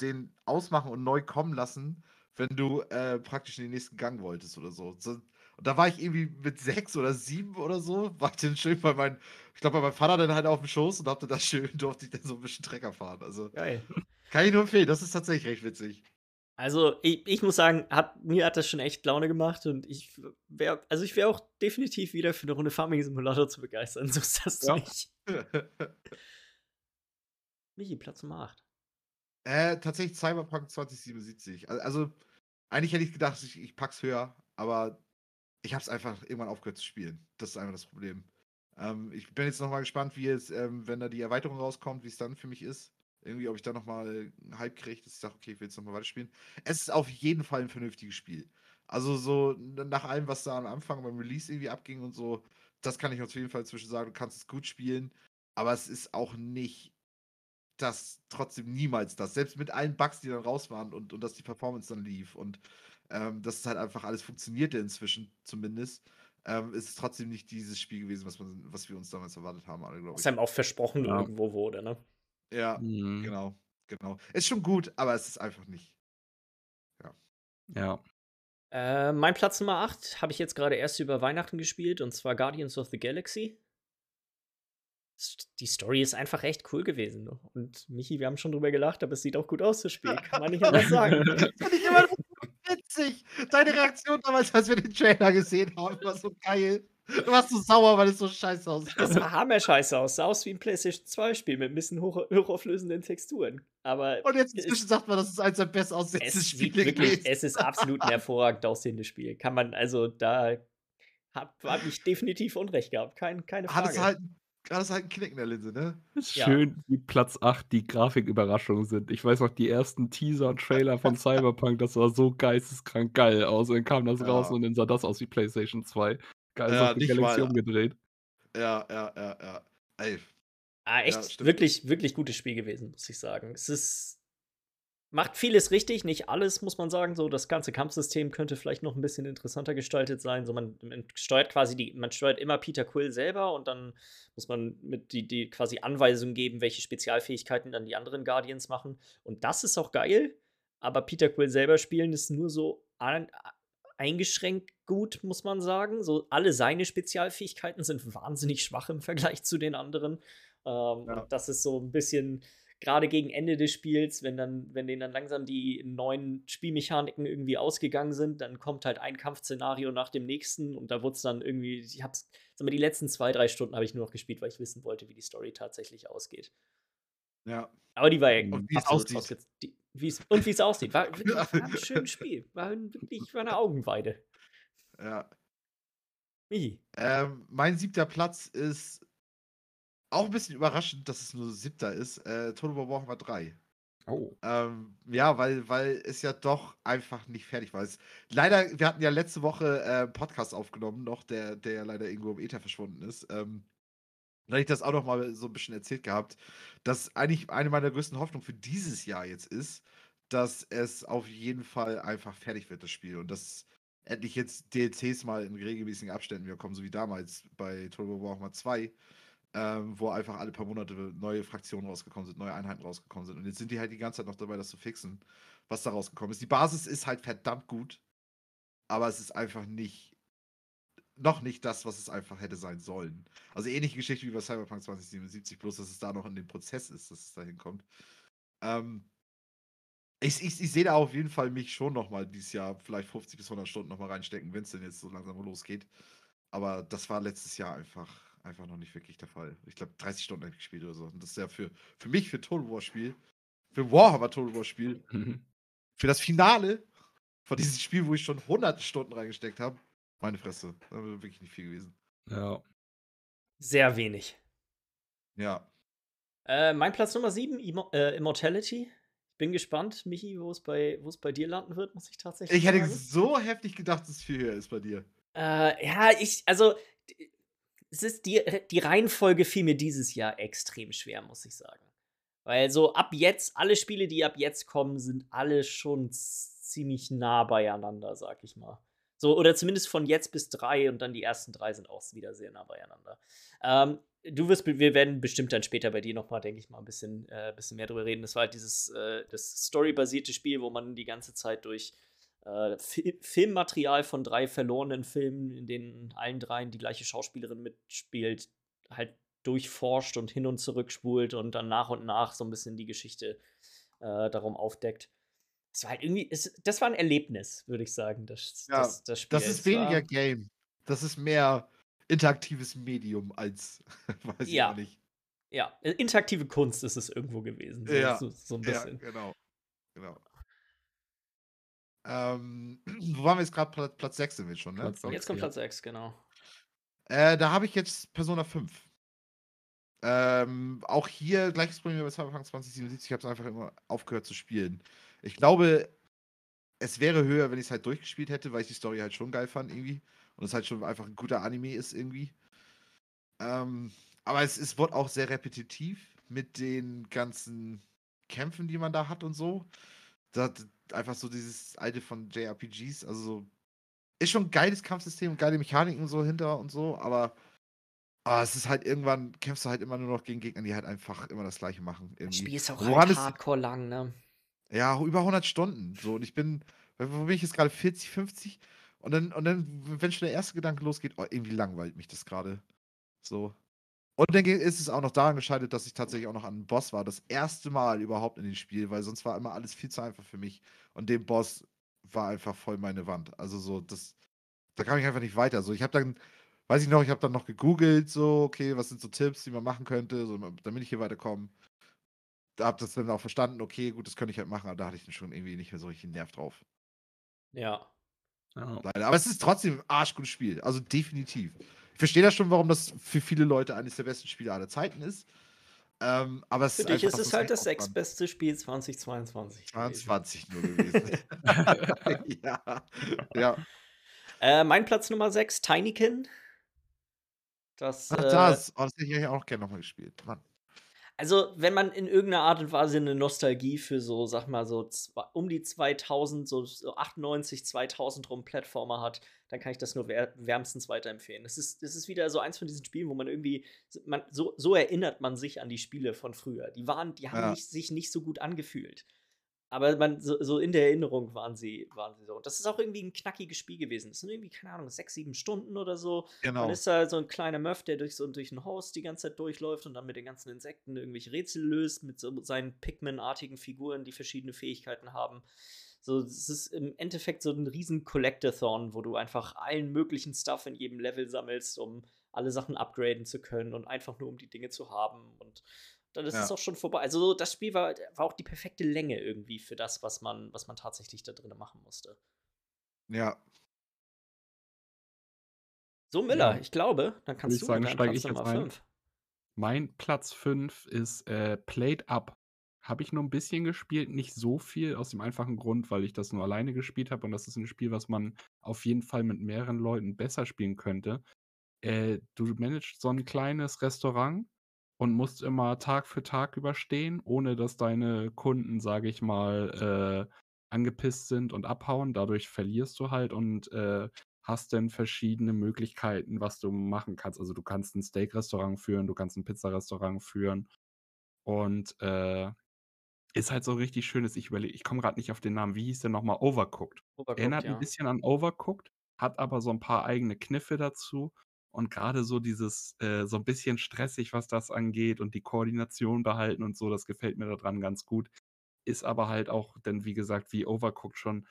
den ausmachen und neu kommen lassen, wenn du äh, praktisch in den nächsten Gang wolltest oder so. so und da war ich irgendwie mit sechs oder sieben oder so, war ich dann schön bei meinem, ich glaube, bei meinem Vater dann halt auf dem Schoß und hab dann schön, durfte ich dann so ein bisschen Trecker fahren. Also, Geil. Kann ich nur empfehlen, das ist tatsächlich recht witzig. Also, ich, ich muss sagen, hat, mir hat das schon echt Laune gemacht und ich wäre, also ich wäre auch definitiv wieder für eine Runde Farming Simulator zu begeistern. So ist das ja. nicht. Michi, Platz Nummer 8. Äh, tatsächlich Cyberpunk 2077. Also, eigentlich hätte ich gedacht, ich, ich pack's höher, aber ich habe es einfach irgendwann aufgehört zu spielen. Das ist einfach das Problem. Ähm, ich bin jetzt nochmal gespannt, wie es, ähm, wenn da die Erweiterung rauskommt, wie es dann für mich ist. Irgendwie, ob ich da nochmal einen Hype kriege, dass ich sage, okay, ich will jetzt nochmal weiterspielen. Es ist auf jeden Fall ein vernünftiges Spiel. Also so nach allem, was da am Anfang beim Release irgendwie abging und so, das kann ich auf jeden Fall zwischen sagen, du kannst es gut spielen, aber es ist auch nicht das, trotzdem niemals das. Selbst mit allen Bugs, die dann raus waren und, und dass die Performance dann lief und ähm, dass es halt einfach alles funktionierte inzwischen zumindest, ähm, ist es trotzdem nicht dieses Spiel gewesen, was, man, was wir uns damals erwartet haben, alle, glaube ich. Was einem auch versprochen ja. irgendwo wurde, ne? Ja, mhm. genau, genau. Ist schon gut, aber es ist einfach nicht. Ja. Ja. Äh, mein Platz Nummer 8 habe ich jetzt gerade erst über Weihnachten gespielt und zwar Guardians of the Galaxy. die Story ist einfach echt cool gewesen. Und Michi, wir haben schon drüber gelacht, aber es sieht auch gut aus, das Spiel. Kann man nicht anders sagen. Das fand ich immer witzig. Deine Reaktion damals, als wir den Trailer gesehen haben, war so geil. Du warst so sauer, weil es so scheiße aussah. Das sah hammer-scheiße aus. Sah aus wie ein PlayStation 2-Spiel mit ein bisschen hoch, hochauflösenden Texturen. Aber Und jetzt inzwischen sagt man, das ist eins der best aussehendsten es, Spiele wirklich, es ist absolut ein hervorragend aussehendes Spiel. Kann man, also da habe hab ich definitiv Unrecht gehabt. Kein, keine Hat Frage. es halt, hat es halt einen Knick in der Linse, ne? Ist Ja. schön, wie Platz 8 die Grafiküberraschungen sind. Ich weiß noch, die ersten Teaser und Trailer von Cyberpunk, das sah so geisteskrank geil aus. Und dann kam das Ja. raus und dann sah das aus wie PlayStation 2. Geil, Ja, auf die nicht Galaxy mal- umgedreht. Ja, ja, ja, ja. Ey, Ah, echt, wirklich, wirklich gutes Spiel gewesen, muss ich sagen. Es ist. Macht vieles richtig, nicht alles, muss man sagen. So, das ganze Kampfsystem könnte vielleicht noch ein bisschen interessanter gestaltet sein. So, man, man steuert quasi die, man steuert immer Peter Quill selber und dann muss man mit die, die quasi Anweisungen geben, welche Spezialfähigkeiten dann die anderen Guardians machen. Und das ist auch geil, aber Peter Quill selber spielen ist nur so ein, eingeschränkt gut, muss man sagen. So, alle seine Spezialfähigkeiten sind wahnsinnig schwach im Vergleich zu den anderen. Ähm, Ja. Und das ist so ein bisschen, gerade gegen Ende des Spiels, wenn dann, wenn denen dann langsam die neuen Spielmechaniken irgendwie ausgegangen sind, dann kommt halt ein Kampfszenario nach dem nächsten und da wurde es dann irgendwie, ich hab's, sag mal, die letzten zwei, drei Stunden habe ich nur noch gespielt, weil ich wissen wollte, wie die Story tatsächlich ausgeht. ja. Aber die war ja Und wie es absolut aussieht. ausge- die- wie's- Und wie es aussieht. War, war ein schönes Spiel. War wirklich war eine Augenweide. ja. Michi. Ähm, mein siebter Platz ist auch ein bisschen überraschend, dass es nur siebter ist. Äh, Total War Warhammer 3. Oh. Ähm, ja, weil, weil es ja doch einfach nicht fertig war. Es, leider, wir hatten ja letzte Woche äh, einen Podcast aufgenommen, noch, der, der ja leider irgendwo im Ether verschwunden ist. Ähm, da hatte ich das auch noch mal so ein bisschen erzählt gehabt, dass eigentlich eine meiner größten Hoffnungen für dieses Jahr jetzt ist, dass es auf jeden Fall einfach fertig wird, das Spiel. Und dass endlich jetzt DLCs mal in regelmäßigen Abständen wieder kommen, so wie damals bei Total War Warhammer 2 ähm, wo einfach alle paar Monate neue Fraktionen rausgekommen sind, neue Einheiten rausgekommen sind. Und jetzt sind die halt die ganze Zeit noch dabei, das zu fixen, was da rausgekommen ist. Die Basis ist halt verdammt gut, aber es ist einfach nicht, noch nicht das, was es einfach hätte sein sollen. Also ähnliche Geschichte wie bei Cyberpunk 2077, bloß dass es da noch in dem Prozess ist, dass es dahin kommt. Ähm, ich, ich, ich sehe da auf jeden Fall mich schon nochmal dieses Jahr vielleicht 50 bis 100 Stunden nochmal reinstecken, wenn es denn jetzt so langsam losgeht. Aber das war letztes Jahr einfach, einfach noch nicht wirklich der Fall. Ich glaube, 30 Stunden habe ich gespielt oder so. Und das ist ja für, für mich, für Total War Spiel, für Warhammer Total War Spiel, für das Finale von diesem Spiel, wo ich schon hunderte Stunden reingesteckt habe, meine Fresse. Da war wirklich nicht viel gewesen. ja. Sehr wenig. Ja. Äh, mein Platz Nummer 7, Immo äh, Immortality. Ich bin gespannt, Michi, wo es bei, wo es bei dir landen wird, muss ich tatsächlich Ich hätte sagen. so heftig gedacht, dass es viel höher ist bei dir. Äh, ja, ich, also, es ist die, die Reihenfolge fiel mir dieses Jahr extrem schwer, muss ich sagen. Weil so ab jetzt, alle Spiele, die ab jetzt kommen, sind alle schon ziemlich nah beieinander, sag ich mal. So, oder zumindest von jetzt bis drei und dann die ersten drei sind auch wieder sehr nah beieinander. Ähm, du wirst, wir werden bestimmt dann später bei dir nochmal, denke ich mal, ein bisschen, äh, bisschen mehr drüber reden. Das war halt dieses, äh, das storybasierte Spiel, wo man die ganze Zeit durch äh, Fi Filmmaterial von drei verlorenen Filmen, in denen allen dreien die gleiche Schauspielerin mitspielt, halt durchforscht und hin und zurück spult und dann nach und nach so ein bisschen die Geschichte äh, darum aufdeckt. Es war halt irgendwie, es, das war ein Erlebnis, würde ich sagen, das, Ja, das, das Spiel. Das ist weniger war, Game. Das ist mehr interaktives Medium als, weiß Ja. ich auch nicht. Ja, interaktive Kunst ist es irgendwo gewesen. So, Ja, so, so ein Ja, bisschen. genau. genau. Ähm, wo waren wir jetzt gerade? Platz, Platz 6 sind wir schon, ne? Platz. Jetzt kommt. Platz 6, genau. Äh, da habe ich jetzt Persona 5. Ähm, auch hier gleiches Problem wie bei Cyberpunk 2077. Ich habe es einfach immer aufgehört zu spielen. Ich glaube, es wäre höher, wenn ich es halt durchgespielt hätte, weil ich die Story halt schon geil fand irgendwie. Und es halt schon einfach ein guter Anime ist irgendwie. Ähm, aber es, es wird auch sehr repetitiv mit den ganzen Kämpfen, die man da hat und so. Da, einfach so dieses alte von JRPGs. Also so ist schon ein geiles Kampfsystem und geile Mechaniken so hinter und so, aber, aber es ist halt irgendwann, kämpfst du halt immer nur noch gegen Gegner, die halt einfach immer das gleiche machen. Das Irgendwie. Spiel ist auch Woran halt hardcore lang, ne? Ja, über 100 Stunden. So, und ich bin, wo bin ich jetzt gerade? 40, 50? Und dann, und dann, wenn schon der erste Gedanke losgeht, oh, irgendwie langweilt mich das gerade. So. Und dann ist es auch noch daran gescheitert, dass ich tatsächlich auch noch an einem Boss war. Das erste Mal überhaupt in dem Spiel, weil sonst war immer alles viel zu einfach für mich. Und dem Boss war einfach voll meine Wand. Also so, das, da kam ich einfach nicht weiter. So, ich habe dann, weiß ich noch, ich habe dann noch gegoogelt, so, okay, was sind so Tipps, die man machen könnte, so, damit ich hier weiterkomme. Da habe das dann auch verstanden, okay, gut, das könnte ich halt machen, aber da hatte ich dann schon irgendwie nicht mehr so richtig Nerv drauf. Ja. Leider. Aber es ist trotzdem ein arschgutes Spiel. Also definitiv. Ich verstehe das schon, warum das für viele Leute eines der besten Spiele aller Zeiten ist. Ähm, aber es Für ist dich ist es halt das sechstbeste Spiel 2022. gewesen. 22 nur gewesen. ja. ja. Äh, mein Platz Nummer 6, Tinykin. Das, Ach, äh, das. Oh, das hätte ich eigentlich auch gerne nochmal gespielt. Mann. Also, wenn man in irgendeiner Art und Weise eine Nostalgie für so, sag mal, so um die 2000, so, so 98, 2000 rum Plattformer hat, dann kann ich das nur wär, wärmstens weiterempfehlen. Das ist, das ist wieder so eins von diesen Spielen, wo man irgendwie, man, so, so erinnert man sich an die Spiele von früher. Die waren, die haben Ja. nicht, sich nicht so gut angefühlt. Aber man, so, so in der Erinnerung waren sie, waren sie so. Und das ist auch irgendwie ein knackiges Spiel gewesen. Das sind irgendwie, keine Ahnung, sechs, sieben Stunden oder so. Genau. Dann ist da so ein kleiner Muff, der durch so durch ein Haus die ganze Zeit durchläuft und dann mit den ganzen Insekten irgendwelche Rätsel löst, mit so seinen Pikmin-artigen Figuren, die verschiedene Fähigkeiten haben. So, es ist im Endeffekt so ein riesen Collectathon, wo du einfach allen möglichen Stuff in jedem Level sammelst, um alle Sachen upgraden zu können und einfach nur um die Dinge zu haben. Und dann ist Ja. es auch schon vorbei. Also so, das Spiel war, war auch die perfekte Länge irgendwie für das, was man, was man tatsächlich da drin machen musste. Ja. So, Miller, Ja. ich glaube, dann kannst ich du sagen, steige ich jetzt Nummer ein? 5. Mein Platz 5 ist äh, Played Up. Habe ich nur ein bisschen gespielt, nicht so viel, aus dem einfachen Grund, weil ich das nur alleine gespielt habe. Und das ist ein Spiel, was man auf jeden Fall mit mehreren Leuten besser spielen könnte. Äh, du managst so ein kleines Restaurant und musst immer Tag für Tag überstehen, ohne dass deine Kunden, sage ich mal, äh, angepisst sind und abhauen. Dadurch verlierst du halt und äh, hast dann verschiedene Möglichkeiten, was du machen kannst. Also du kannst ein Steak-Restaurant führen, du kannst ein Pizzarestaurant führen. Und äh, ist halt so richtig schönes, ich überlege, ich komme gerade nicht auf den Namen, wie hieß der nochmal? Overcooked. Overcooked, Erinnert ja. ein bisschen an Overcooked, hat aber so ein paar eigene Kniffe dazu. Und gerade so dieses, äh, so ein bisschen stressig, was das angeht und die Koordination behalten und so, das gefällt mir daran ganz gut. Ist aber halt auch, denn wie gesagt, wie Overcooked schon,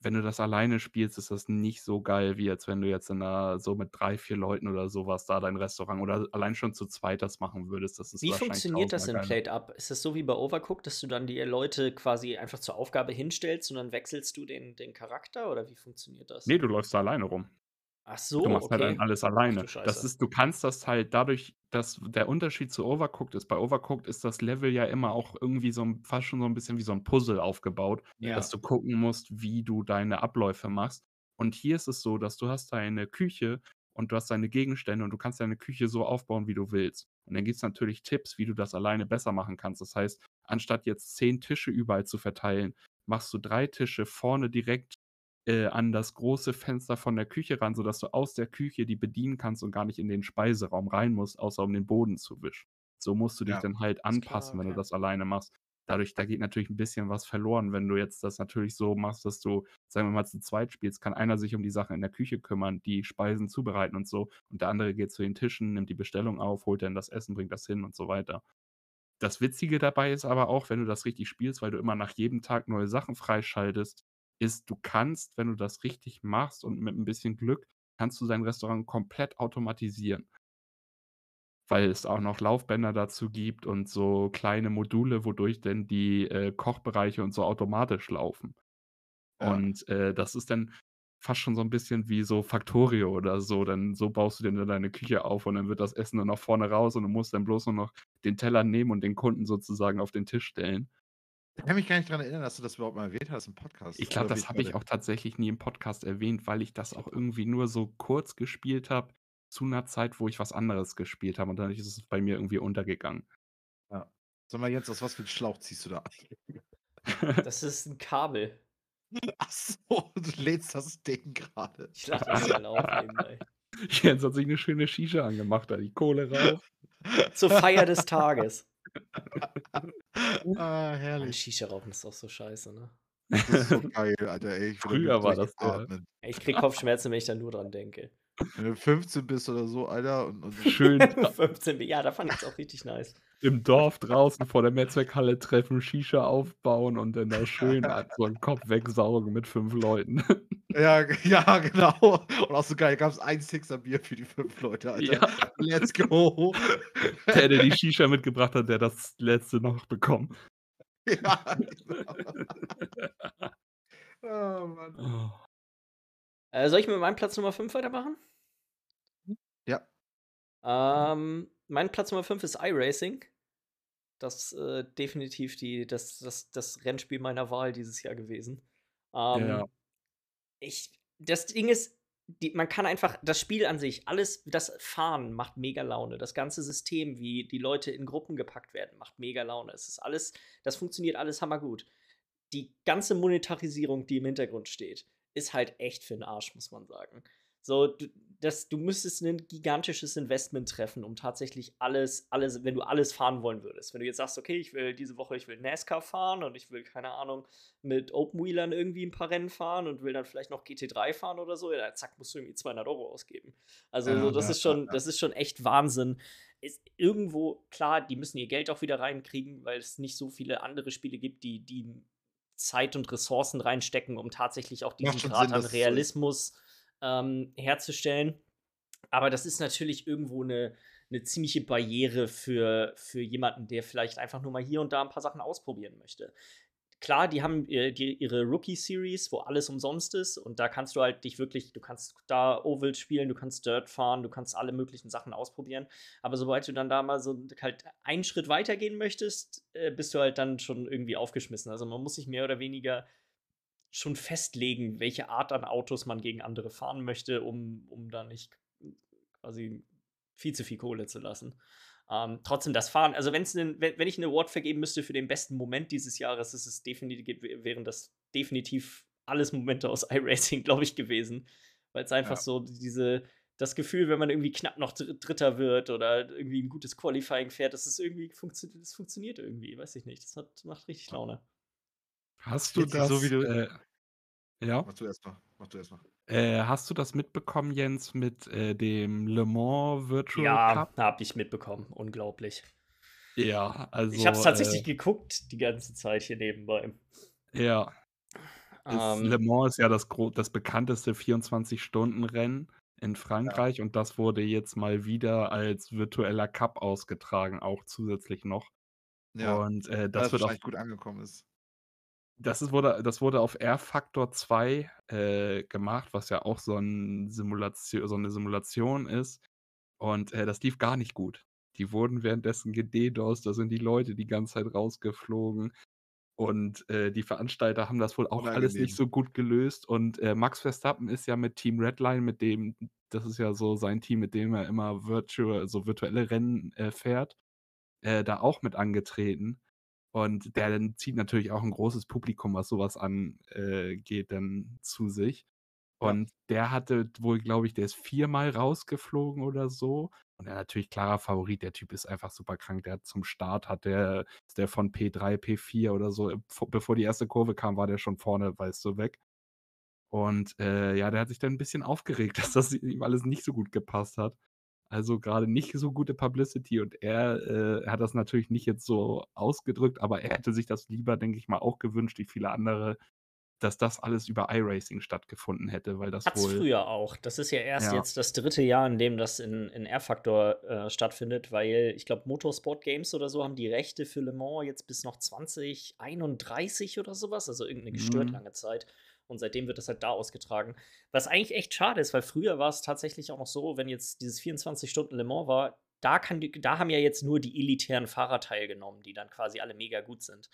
wenn du das alleine spielst, ist das nicht so geil, wie als wenn du jetzt in einer, so mit drei, vier Leuten oder sowas da dein Restaurant oder allein schon zu zweit das machen würdest. Das ist Wie funktioniert das in. Played Up? Ist das so wie bei Overcooked, dass du dann die Leute quasi einfach zur Aufgabe hinstellst und dann wechselst du den, den Charakter oder wie funktioniert das? Nee, du läufst da alleine rum. Ach so, Du machst halt okay. dann alles alleine. du Das ist, du kannst das halt dadurch, dass der Unterschied zu Overcooked ist. Bei Overcooked ist das Level ja immer auch irgendwie so ein, fast schon so ein bisschen wie so ein Puzzle aufgebaut, Ja. dass du gucken musst, wie du deine Abläufe machst. Und hier ist es so, dass du hast deine Küche und du hast deine Gegenstände und du kannst deine Küche so aufbauen, wie du willst. Und dann gibt es natürlich Tipps, wie du das alleine besser machen kannst. Das heißt, anstatt jetzt zehn Tische überall zu verteilen, machst du drei Tische vorne direkt äh, an das große Fenster von der Küche ran, sodass du aus der Küche die bedienen kannst und gar nicht in den Speiseraum rein musst, außer um den Boden zu wischen. So musst du dich Ja. dann halt Ist klar, anpassen, wenn du okay. das alleine machst. Dadurch, da geht natürlich ein bisschen was verloren, wenn du jetzt das natürlich so machst, dass du, sagen wir mal, zu zweit spielst, kann einer sich um die Sachen in der Küche kümmern, die Speisen zubereiten und so, und der andere geht zu den Tischen, nimmt die Bestellung auf, holt dann das Essen, bringt das hin und so weiter. Das Witzige dabei ist aber auch, wenn du das richtig spielst, weil du immer nach jedem Tag neue Sachen freischaltest, ist, du kannst, wenn du das richtig machst und mit ein bisschen Glück, kannst du dein Restaurant komplett automatisieren. Weil es auch noch Laufbänder dazu gibt und so kleine Module, wodurch denn die äh, Kochbereiche und so automatisch laufen. Ja. Und äh, das ist dann fast schon so ein bisschen wie so Factorio oder so. Dann so baust du dir dann deine Küche auf und dann wird das Essen dann nach vorne raus und du musst dann bloß nur noch den Teller nehmen und den Kunden sozusagen auf den Tisch stellen. Ich kann mich gar nicht daran erinnern, dass du das überhaupt mal erwähnt hast im Podcast. Ich glaube, das habe ich auch tatsächlich nie im Podcast erwähnt, weil ich das auch irgendwie nur so kurz gespielt habe, zu einer Zeit, wo ich was anderes gespielt habe. Und dann ist es bei mir irgendwie untergegangen. Sag mal, Jens, aus was für ein Schlauch ziehst du da? Das ist ein Kabel. Ach so, du lädst das Ding gerade. Ich lache das mal auf. Jens hat sich eine schöne Shisha angemacht, da die Kohle rauf. Zur Feier des Tages. ah, Ein herrlich. Shisha rauchen ist doch so scheiße, ne? Das ist so geil, Alter. Ey, ich Früher war das, äh, durchatmen. Ich krieg Kopfschmerzen, wenn ich da nur dran denke. Wenn du 15 bist oder so, Alter. Und, und Schön 15, ja, da fand ich es auch richtig nice. Im Dorf draußen vor der Netzwerkhalle treffen, Shisha aufbauen und dann da schön so einen Kopf wegsaugen mit fünf Leuten. ja, ja, genau. Und auch so geil, gab es ein Sixer-Bier für die fünf Leute, Alter. Ja. Let's go. Der, der die Shisha mitgebracht hat, der das letzte noch bekommen. ja, genau. oh, Mann. Oh. Äh, soll ich mit meinem Platz Nummer 5 weitermachen? Ja. Ähm, mein Platz Nummer 5 ist iRacing. Das äh, definitiv die, das, das, das Rennspiel meiner Wahl dieses Jahr gewesen. Ähm, Ja. ich, das Ding ist, die, man kann einfach, das Spiel an sich, alles, das Fahren macht mega Laune. Das ganze System, wie die Leute in Gruppen gepackt werden, macht mega Laune. Es ist alles, das funktioniert alles hammergut. Die ganze Monetarisierung, die im Hintergrund steht, ist halt echt für den Arsch, muss man sagen. So, du, das, du müsstest ein gigantisches Investment treffen, um tatsächlich alles, alles, wenn du alles fahren wollen würdest. Wenn du jetzt sagst, okay, ich will diese Woche, ich will NASCAR fahren und ich will, keine Ahnung, mit Open Wheelern irgendwie ein paar Rennen fahren und will dann vielleicht noch GT3 fahren oder so, ja, zack, musst du irgendwie 200 Euro ausgeben. Also, Ja, so, das ja, ist schon, ja. das ist schon echt Wahnsinn. Ist irgendwo, klar, die müssen ihr Geld auch wieder reinkriegen, weil es nicht so viele andere Spiele gibt, die, die Zeit und Ressourcen reinstecken, um tatsächlich auch diesen Grad Sinn, an. Realismus ähm, herzustellen. Aber das ist natürlich irgendwo eine, eine ziemliche Barriere für, für jemanden, der vielleicht einfach nur mal hier und da ein paar Sachen ausprobieren möchte. Klar, die haben äh, ihre Rookie-Series, wo alles umsonst ist und da kannst du halt dich wirklich, du kannst da Oval spielen, du kannst Dirt fahren, du kannst alle möglichen Sachen ausprobieren. Aber sobald du dann da mal so halt einen Schritt weitergehen möchtest, äh, bist du halt dann schon irgendwie aufgeschmissen. Also man muss sich mehr oder weniger schon festlegen, welche Art an Autos man gegen andere fahren möchte, um, um da nicht quasi viel zu viel Kohle zu lassen. Ähm, trotzdem das Fahren, also wenn's nen, wenn, wenn ich einen Award vergeben müsste für den besten Moment dieses Jahres, ist es definitiv, wären das definitiv alles Momente aus iRacing, glaube ich, gewesen. Weil es einfach Ja. so diese, das Gefühl, wenn man irgendwie knapp noch Dr- Dritter wird oder irgendwie ein gutes Qualifying fährt, das ist irgendwie funktio das funktioniert irgendwie, weiß ich nicht. Das hat, macht richtig Laune. Hast du das? so wie du- äh, ja. Mach du erstmal. Mach du erstmal. Äh, hast du das mitbekommen, Jens, mit äh, dem Le Mans Virtual Ja, Cup? habe ich mitbekommen. Unglaublich. Ja, also. Ich habe es tatsächlich Äh, geguckt die ganze Zeit hier nebenbei. ja, Le Ähm, Mans ist ja das, das bekannteste 24-Stunden-Rennen in Frankreich und das wurde jetzt mal wieder als virtueller Cup ausgetragen, auch zusätzlich noch. Ja. Und äh, das wird wahrscheinlich gut angekommen ist. Das, ist, wurde, das wurde auf R-Factor 2 äh, gemacht, was ja auch so, ein Simulation, so eine Simulation ist. Und äh, das lief gar nicht gut. Die wurden währenddessen gededost, da sind die Leute die ganze Zeit rausgeflogen. Und äh, die Veranstalter haben das wohl auch alles Unangenehm. nicht so gut gelöst. Und äh, Max Verstappen ist ja mit Team Redline, mit dem, das ist ja so sein Team, mit dem er immer virtual, so virtuelle Rennen äh, fährt, äh, da auch mit angetreten. Und der dann zieht natürlich auch ein großes Publikum, was sowas angeht, geht dann zu sich. Und der hatte wohl, glaube ich, der ist viermal rausgeflogen oder so. Und er natürlich klarer Favorit. Der Typ ist einfach super krank. Der hat zum Start hat der, ist der von P3, P4 oder so. äh, vor- Bevor die erste Kurve kam, war der schon vorne, weißt du, weg. Und äh, ja, der hat sich dann ein bisschen aufgeregt, dass das ihm alles nicht so gut gepasst hat. Also gerade nicht so gute Publicity und er äh, hat das natürlich nicht jetzt so ausgedrückt, aber er hätte sich das lieber, denke ich mal, auch gewünscht, wie viele andere, dass das alles über iRacing stattgefunden hätte, weil das Hat's wohl. früher auch. Das ist ja erst Ja. jetzt das dritte Jahr, in dem das in, in R-Factor äh, stattfindet, weil ich glaube, Motorsport Games oder so haben die Rechte für Le Mans jetzt bis noch 2031 oder sowas, also irgendeine gestört Mhm. lange Zeit. Und seitdem wird das halt da ausgetragen. Was eigentlich echt schade ist, weil früher war es tatsächlich auch noch so, wenn jetzt dieses 24 Stunden Le Mans war, da, kann die, da haben ja jetzt nur die elitären Fahrer teilgenommen, die dann quasi alle mega gut sind.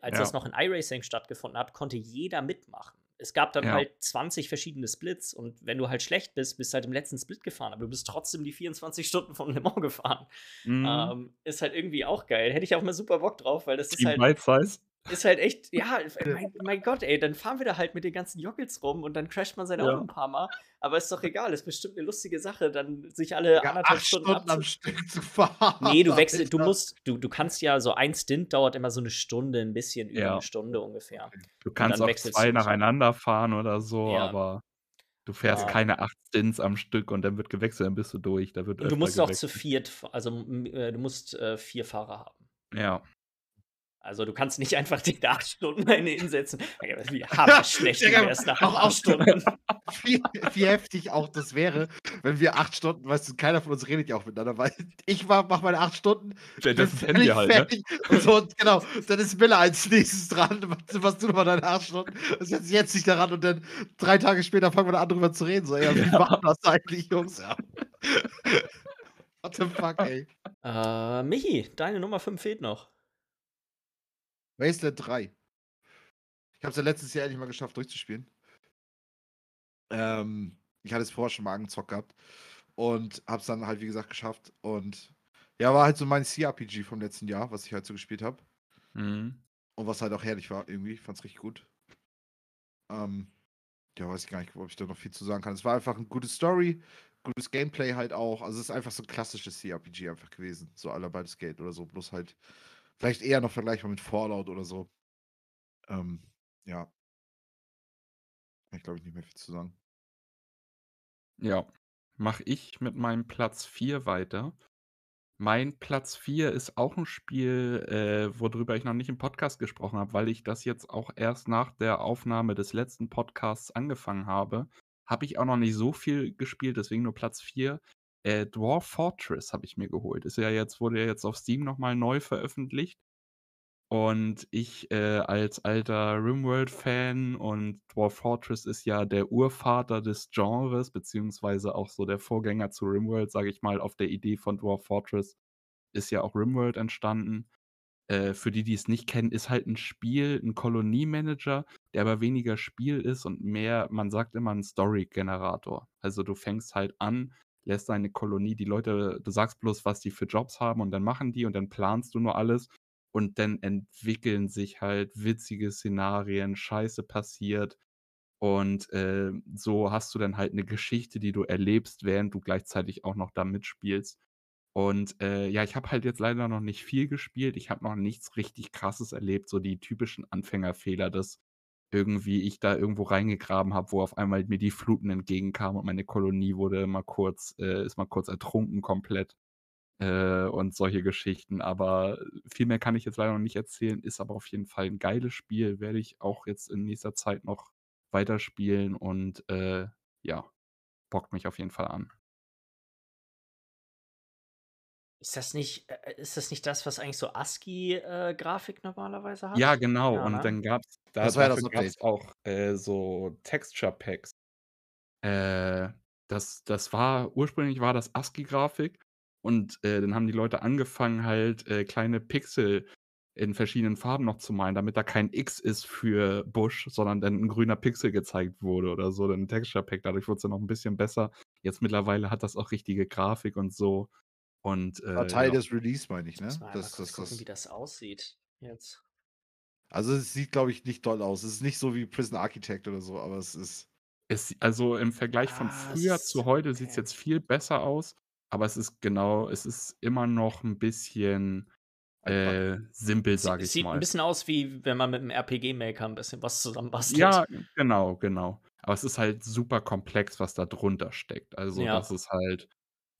Als Ja. das noch in iRacing stattgefunden hat, konnte jeder mitmachen. Es gab dann Ja. halt 20 verschiedene Splits und wenn du halt schlecht bist, bist du halt im letzten Split gefahren, aber du bist trotzdem die 24 Stunden von Le Mans gefahren. Mhm. Ähm, ist halt irgendwie auch geil. Hätte ich auch mal super Bock drauf, weil das ist Team halt, Bite Size. Ist halt echt, ja, mein, mein Gott, ey, dann fahren wir da halt mit den ganzen Jockels rum und dann crasht man sein Ja. Auto ein paar Mal. Aber ist doch egal, ist bestimmt eine lustige Sache, dann sich alle Ja, anderthalb acht Stunden, Stunden am Stück zu fahren. Nee, du wechselst, du musst, du, du kannst ja, so ein Stint dauert immer so eine Stunde, ein bisschen über Ja. eine Stunde ungefähr. Du kannst auch zwei nacheinander fahren oder so, aber Du fährst keine 8 Stints am Stück und dann wird gewechselt, dann bist du durch. Da wird Und du musst auch zu gewechselt. viert, also äh, du musst äh, vier Fahrer haben. Ja. Also du kannst nicht einfach die acht Stunden eine hinsetzen. Ja, das ist Wie hammer schlecht du Digga, wärst nach auch- acht Stunden. wie, wie heftig auch das wäre, wenn wir acht Stunden, weißt du, keiner von uns redet ja auch miteinander, weil ich mach, mach meine acht Stunden, bin Das völlig wir halt, ne? fertig und so, und genau, dann ist Miller als nächstes dran, was, was du nochmal deine acht Stunden, das setzt sich jetzt nicht daran und dann drei Tage später fangen wir da an drüber zu reden, so, ja, wie Ja. machen das eigentlich, Jungs, ja. What the fuck, ey. Äh, Michi, deine Nummer 5 fehlt noch. Wasteland 3. Ich habe es ja letztes Jahr endlich mal geschafft durchzuspielen. Ähm, ich hatte es vorher schon mal angezockt gehabt und habe es dann halt, wie gesagt, geschafft. Und ja, war halt so mein CRPG vom letzten Jahr, was ich halt so gespielt habe. Mhm. Und was halt auch herrlich war, irgendwie. Ich fand's richtig gut. Ähm, ja, weiß ich gar nicht, ob ich da noch viel zu sagen kann. Es war einfach eine gute Story, gutes Gameplay halt auch. Also es ist einfach so ein klassisches CRPG einfach gewesen. So aller Baldur's Gate oder so. Bloß halt vielleicht eher noch vergleichbar mit Fallout oder so. Ähm, ja. Ich glaube, ich nicht mehr viel zu sagen. Ja, mache ich mit meinem Platz 4 weiter. Mein Platz 4 ist auch ein Spiel, äh, worüber ich noch nicht im Podcast gesprochen habe, weil ich das jetzt auch erst nach der Aufnahme des letzten Podcasts angefangen habe. Habe ich auch noch nicht so viel gespielt, deswegen nur Platz 4. Äh, Dwarf Fortress habe ich mir geholt. Ist ja jetzt, wurde ja jetzt auf Steam nochmal neu veröffentlicht. Und ich äh, als alter Rimworld-Fan und Dwarf Fortress ist ja der Urvater des Genres, beziehungsweise auch so der Vorgänger zu Rimworld, sage ich mal, auf der Idee von Dwarf Fortress ist ja auch Rimworld entstanden. Äh, für die, die es nicht kennen, ist halt ein Spiel, ein Koloniemanager, der aber weniger Spiel ist und mehr, man sagt immer, ein Story-Generator. Also du fängst halt an, lässt deine Kolonie, die Leute, du sagst bloß, was die für Jobs haben und dann machen die und dann planst du nur alles und dann entwickeln sich halt witzige Szenarien, Scheiße passiert und äh, so hast du dann halt eine Geschichte, die du erlebst, während du gleichzeitig auch noch da mitspielst. Und äh, ja, ich habe halt jetzt leider noch nicht viel gespielt. Ich habe noch nichts richtig Krasses erlebt, so die typischen Anfängerfehler, dass irgendwie ich da irgendwo reingegraben habe, wo auf einmal mir die Fluten entgegenkamen und meine Kolonie wurde mal kurz, äh, ist mal kurz ertrunken komplett äh, und solche Geschichten. Aber viel mehr kann ich jetzt leider noch nicht erzählen, ist aber auf jeden Fall ein geiles Spiel, werde ich auch jetzt in nächster Zeit noch weiterspielen und äh, ja, bockt mich auf jeden Fall an. Ist das nicht, äh, ist das nicht das, was eigentlich so ASCII-Grafik normalerweise hat? Ja, genau. Ja, und ne? dann gab es da Das war ja das gab's auch äh, so Texture Packs. Äh, das, das war, ursprünglich war das ASCII-Grafik und äh, dann haben die Leute angefangen, halt äh, kleine Pixel in verschiedenen Farben noch zu malen, damit da kein X ist für Busch, sondern dann ein grüner Pixel gezeigt wurde oder so, dann ein Texture Pack. Dadurch wurde es dann noch ein bisschen besser. Jetzt mittlerweile hat das auch richtige Grafik und so. Und War äh, Teil ja. des Release, meine ich, Ich ne? einmal Das, das, gucken, das, wie das aussieht. Jetzt. also es sieht, glaube ich, nicht toll aus. Es ist nicht so wie Prison Architect oder so, aber es ist. Es, also im Vergleich von Ah, früher es- zu heute sieht es okay. jetzt viel besser aus, aber es ist genau, es ist immer noch ein bisschen äh, simpel, sage ich Sieht mal. ein bisschen aus, wie wenn man mit einem RPG-Maker ein bisschen was zusammenbastelt. Ja, genau, genau. Aber es ist halt super komplex, was da drunter steckt. Also Ja. das ist halt,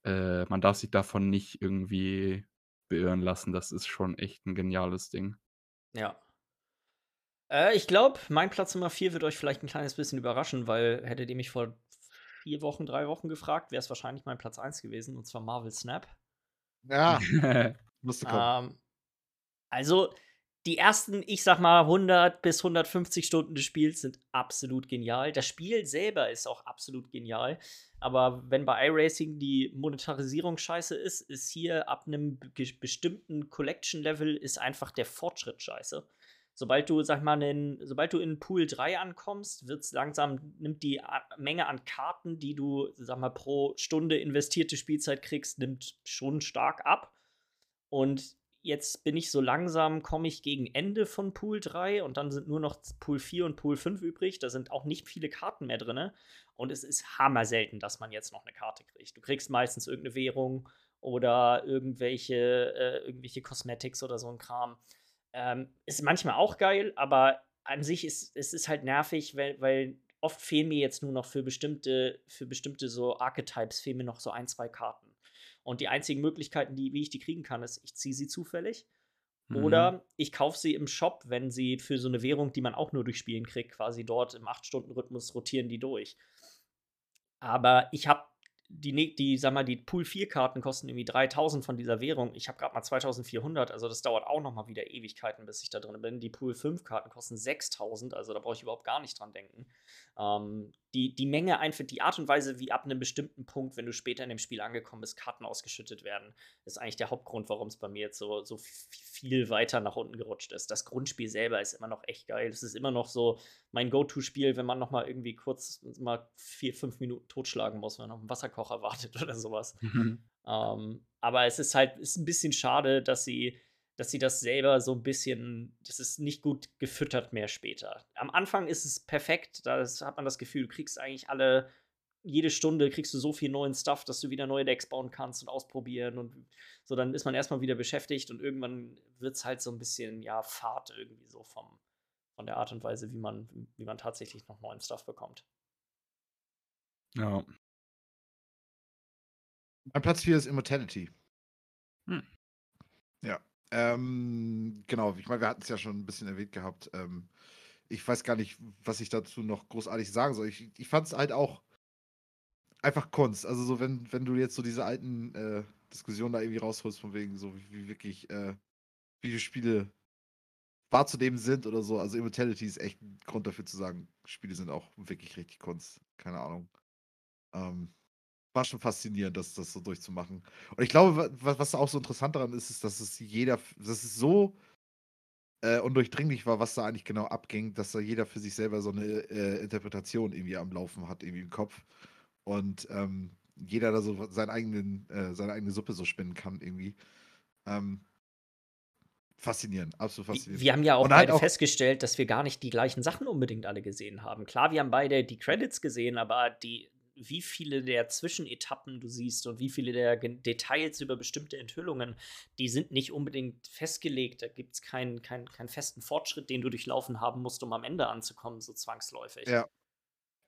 äh, man darf sich davon nicht irgendwie beirren lassen. Das ist schon echt ein geniales Ding. Ja. Äh, ich glaube, mein Platz Nummer 4 wird euch vielleicht ein kleines bisschen überraschen, weil hättet ihr mich vor vier Wochen, drei Wochen gefragt, wäre es wahrscheinlich mein Platz 1 gewesen, und zwar Marvel Snap. Ja, musste kommen. Ähm, also, die ersten, ich sag mal, 100 bis 150 Stunden des Spiels sind absolut genial. Das Spiel selber ist auch absolut genial. Aber wenn bei iRacing die Monetarisierung scheiße ist, ist hier ab einem be- bestimmten Collection-Level ist einfach der Fortschritt scheiße. Sobald du, sag mal, in, sobald du in Pool 3 ankommst, wird's langsam, nimmt die Menge an Karten, die du, sag mal, pro Stunde investierte Spielzeit kriegst, nimmt schon stark ab. Und jetzt bin ich so langsam, komme ich gegen Ende von Pool 3 und dann sind nur noch Pool 4 und Pool 5 übrig. Da sind auch nicht viele Karten mehr drin. Und es ist hammer selten, dass man jetzt noch eine Karte kriegt. Du kriegst meistens irgendeine Währung oder irgendwelche, äh, irgendwelche Cosmetics oder so ein Kram. Ähm, ist manchmal auch geil, aber an sich ist es ist halt nervig, weil, weil oft fehlen mir jetzt nur noch für bestimmte, für bestimmte so Archetypes fehlen mir noch so ein, zwei Karten. Und die einzigen Möglichkeiten, die, wie ich die kriegen kann, ist, ich ziehe sie zufällig. Mhm. Oder ich kaufe sie im Shop, wenn sie für so eine Währung, die man auch nur durch Spielen kriegt, quasi dort im 8-Stunden-Rhythmus rotieren die durch. Aber ich habe die, ne- die, sag mal, die Pool 4 Karten kosten irgendwie 3000 von dieser Währung. Ich habe gerade mal 2400, also das dauert auch noch mal wieder Ewigkeiten, bis ich da drin bin. Die Pool 5 Karten kosten 6000, also da brauche ich überhaupt gar nicht dran denken. Ähm, die, die Menge einfach, die Art und Weise, wie ab einem bestimmten Punkt, wenn du später in dem Spiel angekommen bist, Karten ausgeschüttet werden, ist eigentlich der Hauptgrund, warum es bei mir jetzt so, so viel weiter nach unten gerutscht ist. Das Grundspiel selber ist immer noch echt geil. Es ist immer noch so mein Go-To-Spiel, wenn man noch mal irgendwie kurz mal vier, fünf Minuten totschlagen muss, wenn man auf einen Wasserkocher wartet oder sowas. Mhm. Ähm, aber es ist halt ist ein bisschen schade, dass sie, dass sie das selber so ein bisschen, das ist nicht gut gefüttert mehr später. Am Anfang ist es perfekt, da hat man das Gefühl, du kriegst eigentlich alle, jede Stunde kriegst du so viel neuen Stuff, dass du wieder neue Decks bauen kannst und ausprobieren und so, dann ist man erstmal wieder beschäftigt und irgendwann wird es halt so ein bisschen, ja, Fahrt irgendwie so vom, von der Art und Weise, wie man, wie man tatsächlich noch neuen Stuff bekommt. Ja. Mein Platz 4 ist Immortality. Hm. Ja. Ähm, genau, ich meine, wir hatten es ja schon ein bisschen erwähnt gehabt. Ähm, ich weiß gar nicht, was ich dazu noch großartig sagen soll. Ich, ich fand es halt auch einfach Kunst. Also so, wenn, wenn du jetzt so diese alten äh, Diskussionen da irgendwie rausholst, von wegen so, wie, wie wirklich äh, Videospiele wahrzunehmen sind oder so. Also Immortality ist echt ein Grund dafür zu sagen, Spiele sind auch wirklich richtig Kunst. Keine Ahnung. Ähm, war schon faszinierend, das, das so durchzumachen. Und ich glaube, was, was auch so interessant daran ist, ist, dass es jeder, dass es so äh, undurchdringlich war, was da eigentlich genau abging, dass da jeder für sich selber so eine äh, Interpretation irgendwie am Laufen hat, irgendwie im Kopf. Und ähm, jeder da so seinen eigenen, äh, seine eigene Suppe so spinnen kann, irgendwie. Ähm, faszinierend, absolut faszinierend. Wir haben ja auch halt beide auch- festgestellt, dass wir gar nicht die gleichen Sachen unbedingt alle gesehen haben. Klar, wir haben beide die Credits gesehen, aber die, wie viele der Zwischenetappen du siehst und wie viele der Details über bestimmte Enthüllungen, die sind nicht unbedingt festgelegt. Da gibt es keinen kein, keinen festen Fortschritt, den du durchlaufen haben musst, um am Ende anzukommen, so zwangsläufig. Ja.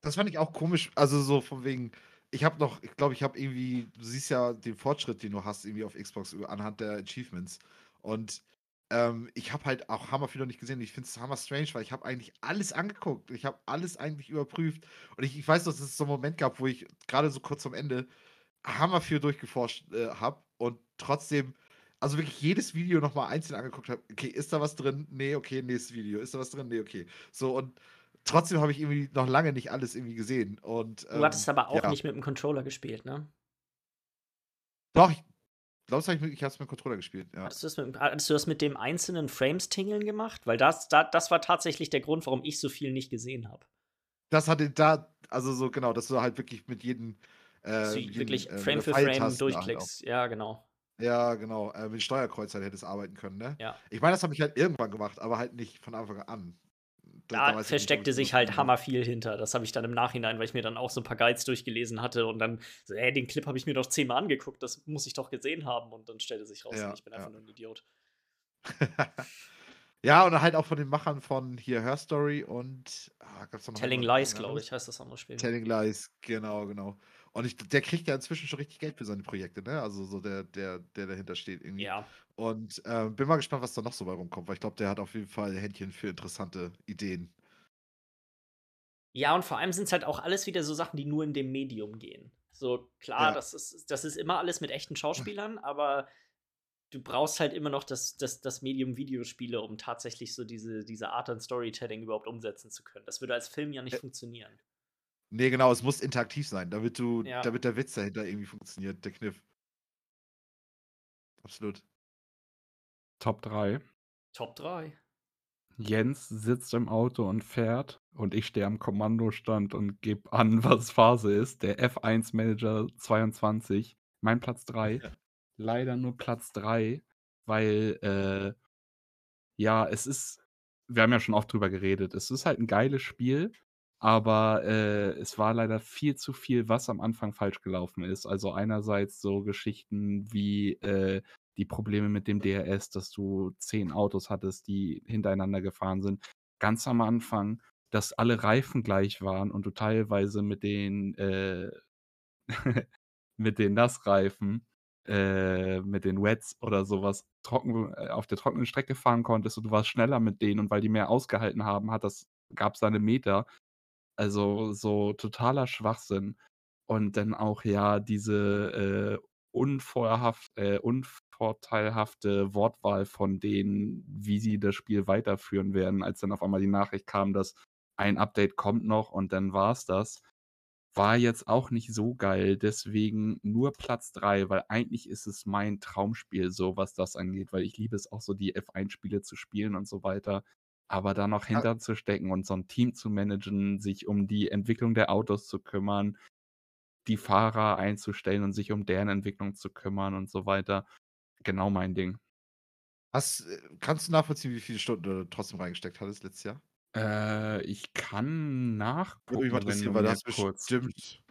Das fand ich auch komisch. Also so von wegen, ich habe noch, ich glaube, ich habe irgendwie, du siehst ja den Fortschritt, den du hast irgendwie auf Xbox anhand der Achievements. Und ähm, ich habe halt auch Hammer viel noch nicht gesehen. Ich finde es Hammer strange, weil ich habe eigentlich alles angeguckt. Ich habe alles eigentlich überprüft. Und ich, ich weiß noch, dass es so einen Moment gab, wo ich gerade so kurz am Ende Hammer viel durchgeforscht äh, habe und trotzdem, also wirklich jedes Video nochmal einzeln angeguckt habe. Okay, ist da was drin? Nee, okay, nächstes Video. Ist da was drin? Nee, okay. So und trotzdem habe ich irgendwie noch lange nicht alles irgendwie gesehen. Und, Du hattest ähm, aber auch ja. nicht mit dem Controller gespielt, ne? Doch, ich glaube, ich, ich habe es mit dem Controller gespielt. Ja. Hattest du, das mit, hattest du das mit dem einzelnen Frames-Tingeln gemacht? Weil das, da, das war tatsächlich der Grund, warum ich so viel nicht gesehen habe. Das hatte da, also so genau, dass du halt wirklich mit jedem. Äh, du jeden, wirklich äh, Frame mit für Frame Pfeiltasten halt durchklickst. Ja, genau. Ja, genau. Äh, mit Steuerkreuz halt hättest arbeiten können, ne? Ja. Ich meine, das habe ich halt irgendwann gemacht, aber halt nicht von Anfang an. Da- nicht, versteckte ich sich halt hammer viel hinter. Das habe ich dann im Nachhinein, weil ich mir dann auch so ein paar Guides durchgelesen hatte und dann, so, ey, den Clip habe ich mir doch zehnmal angeguckt, das muss ich doch gesehen haben. Und dann stellte sich raus, Ja, ich bin ja. einfach nur ein Idiot. ja, und halt auch von den Machern von hier Her Story und ah, Telling Lies, glaube ich, heißt das andere Spiel. Telling Lies, genau, genau. Und ich, der kriegt ja inzwischen schon richtig Geld für seine Projekte, ne? Also so der, der, der dahinter steht irgendwie. Ja. Und ähm, bin mal gespannt, was da noch so bei rumkommt, weil ich glaube, der hat auf jeden Fall Händchen für interessante Ideen. Ja, und vor allem sind es halt auch alles wieder so Sachen, die nur in dem Medium gehen. So, klar, Ja. das, ist, das ist immer alles mit echten Schauspielern, aber du brauchst halt immer noch das, das, das Medium Videospiele, um tatsächlich so diese, diese Art an Storytelling überhaupt umsetzen zu können. Das würde als Film ja nicht Ä- funktionieren. Nee, genau, es muss interaktiv sein, damit du, Ja. damit der Witz dahinter irgendwie funktioniert, der Kniff. Absolut. Top 3. Top 3. Jens sitzt im Auto und fährt und ich stehe am Kommandostand und gebe an, was Phase ist. Der F1 Manager 22. Mein Platz 3. Ja. Leider nur Platz 3, weil äh, ja, es ist, wir haben ja schon oft drüber geredet, es ist halt ein geiles Spiel, aber äh, es war leider viel zu viel, was am Anfang falsch gelaufen ist. Also einerseits so Geschichten wie äh, die Probleme mit dem DRS, dass du zehn Autos hattest, die hintereinander gefahren sind. Ganz am Anfang, dass alle Reifen gleich waren und du teilweise mit den, äh, mit den Nassreifen, äh, mit den Wets oder sowas trocken, äh, auf der trockenen Strecke fahren konntest und du warst schneller mit denen und weil die mehr ausgehalten haben, hat das, gab es seine Meter. Also so totaler Schwachsinn. Und dann auch ja diese äh, unvorhaft, äh, unvorteilhafte Wortwahl von denen, wie sie das Spiel weiterführen werden, als dann auf einmal die Nachricht kam, dass ein Update kommt noch und dann war es das. War jetzt auch nicht so geil, deswegen nur Platz 3, weil eigentlich ist es mein Traumspiel so, was das angeht, weil ich liebe es auch so, die F1-Spiele zu spielen und so weiter. Aber da noch hinter zu stecken und so ein Team zu managen, sich um die Entwicklung der Autos zu kümmern, die Fahrer einzustellen und sich um deren Entwicklung zu kümmern und so weiter. Genau mein Ding. Hast, äh, kannst du nachvollziehen, wie viele Stunden du trotzdem reingesteckt hattest letztes Jahr? Äh, ich kann nachgucken, wenn interessieren, du weil hast kurz bestimmt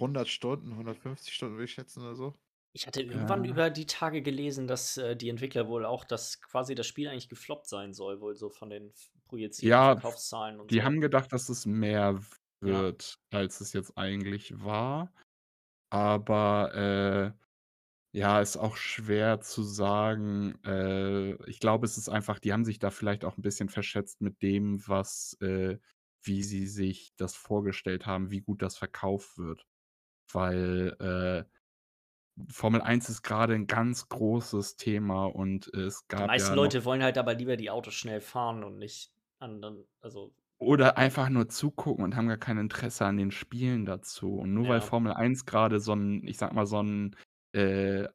100 Stunden, 150 Stunden, würde ich schätzen oder so. Ich hatte irgendwann über die Tage gelesen, dass äh, die Entwickler wohl auch, dass quasi das Spiel eigentlich gefloppt sein soll, wohl so von den projizierten Ja, Verkaufszahlen und Die so. haben gedacht, dass es mehr Ja. wird, als es jetzt eigentlich war. Aber äh, ja, ist auch schwer zu sagen. Äh, ich glaube, es ist einfach, die haben sich da vielleicht auch ein bisschen verschätzt mit dem, was, äh, wie sie sich das vorgestellt haben, wie gut das verkauft wird. Weil äh, Formel 1 ist gerade ein ganz großes Thema und es Die gab meisten ja Leute wollen halt aber lieber die Autos schnell fahren und nicht anderen, also Oder einfach nur zugucken und haben gar kein Interesse an den Spielen dazu. Und nur weil ja. Formel 1 gerade so 'n ich sage mal, so 'n äh,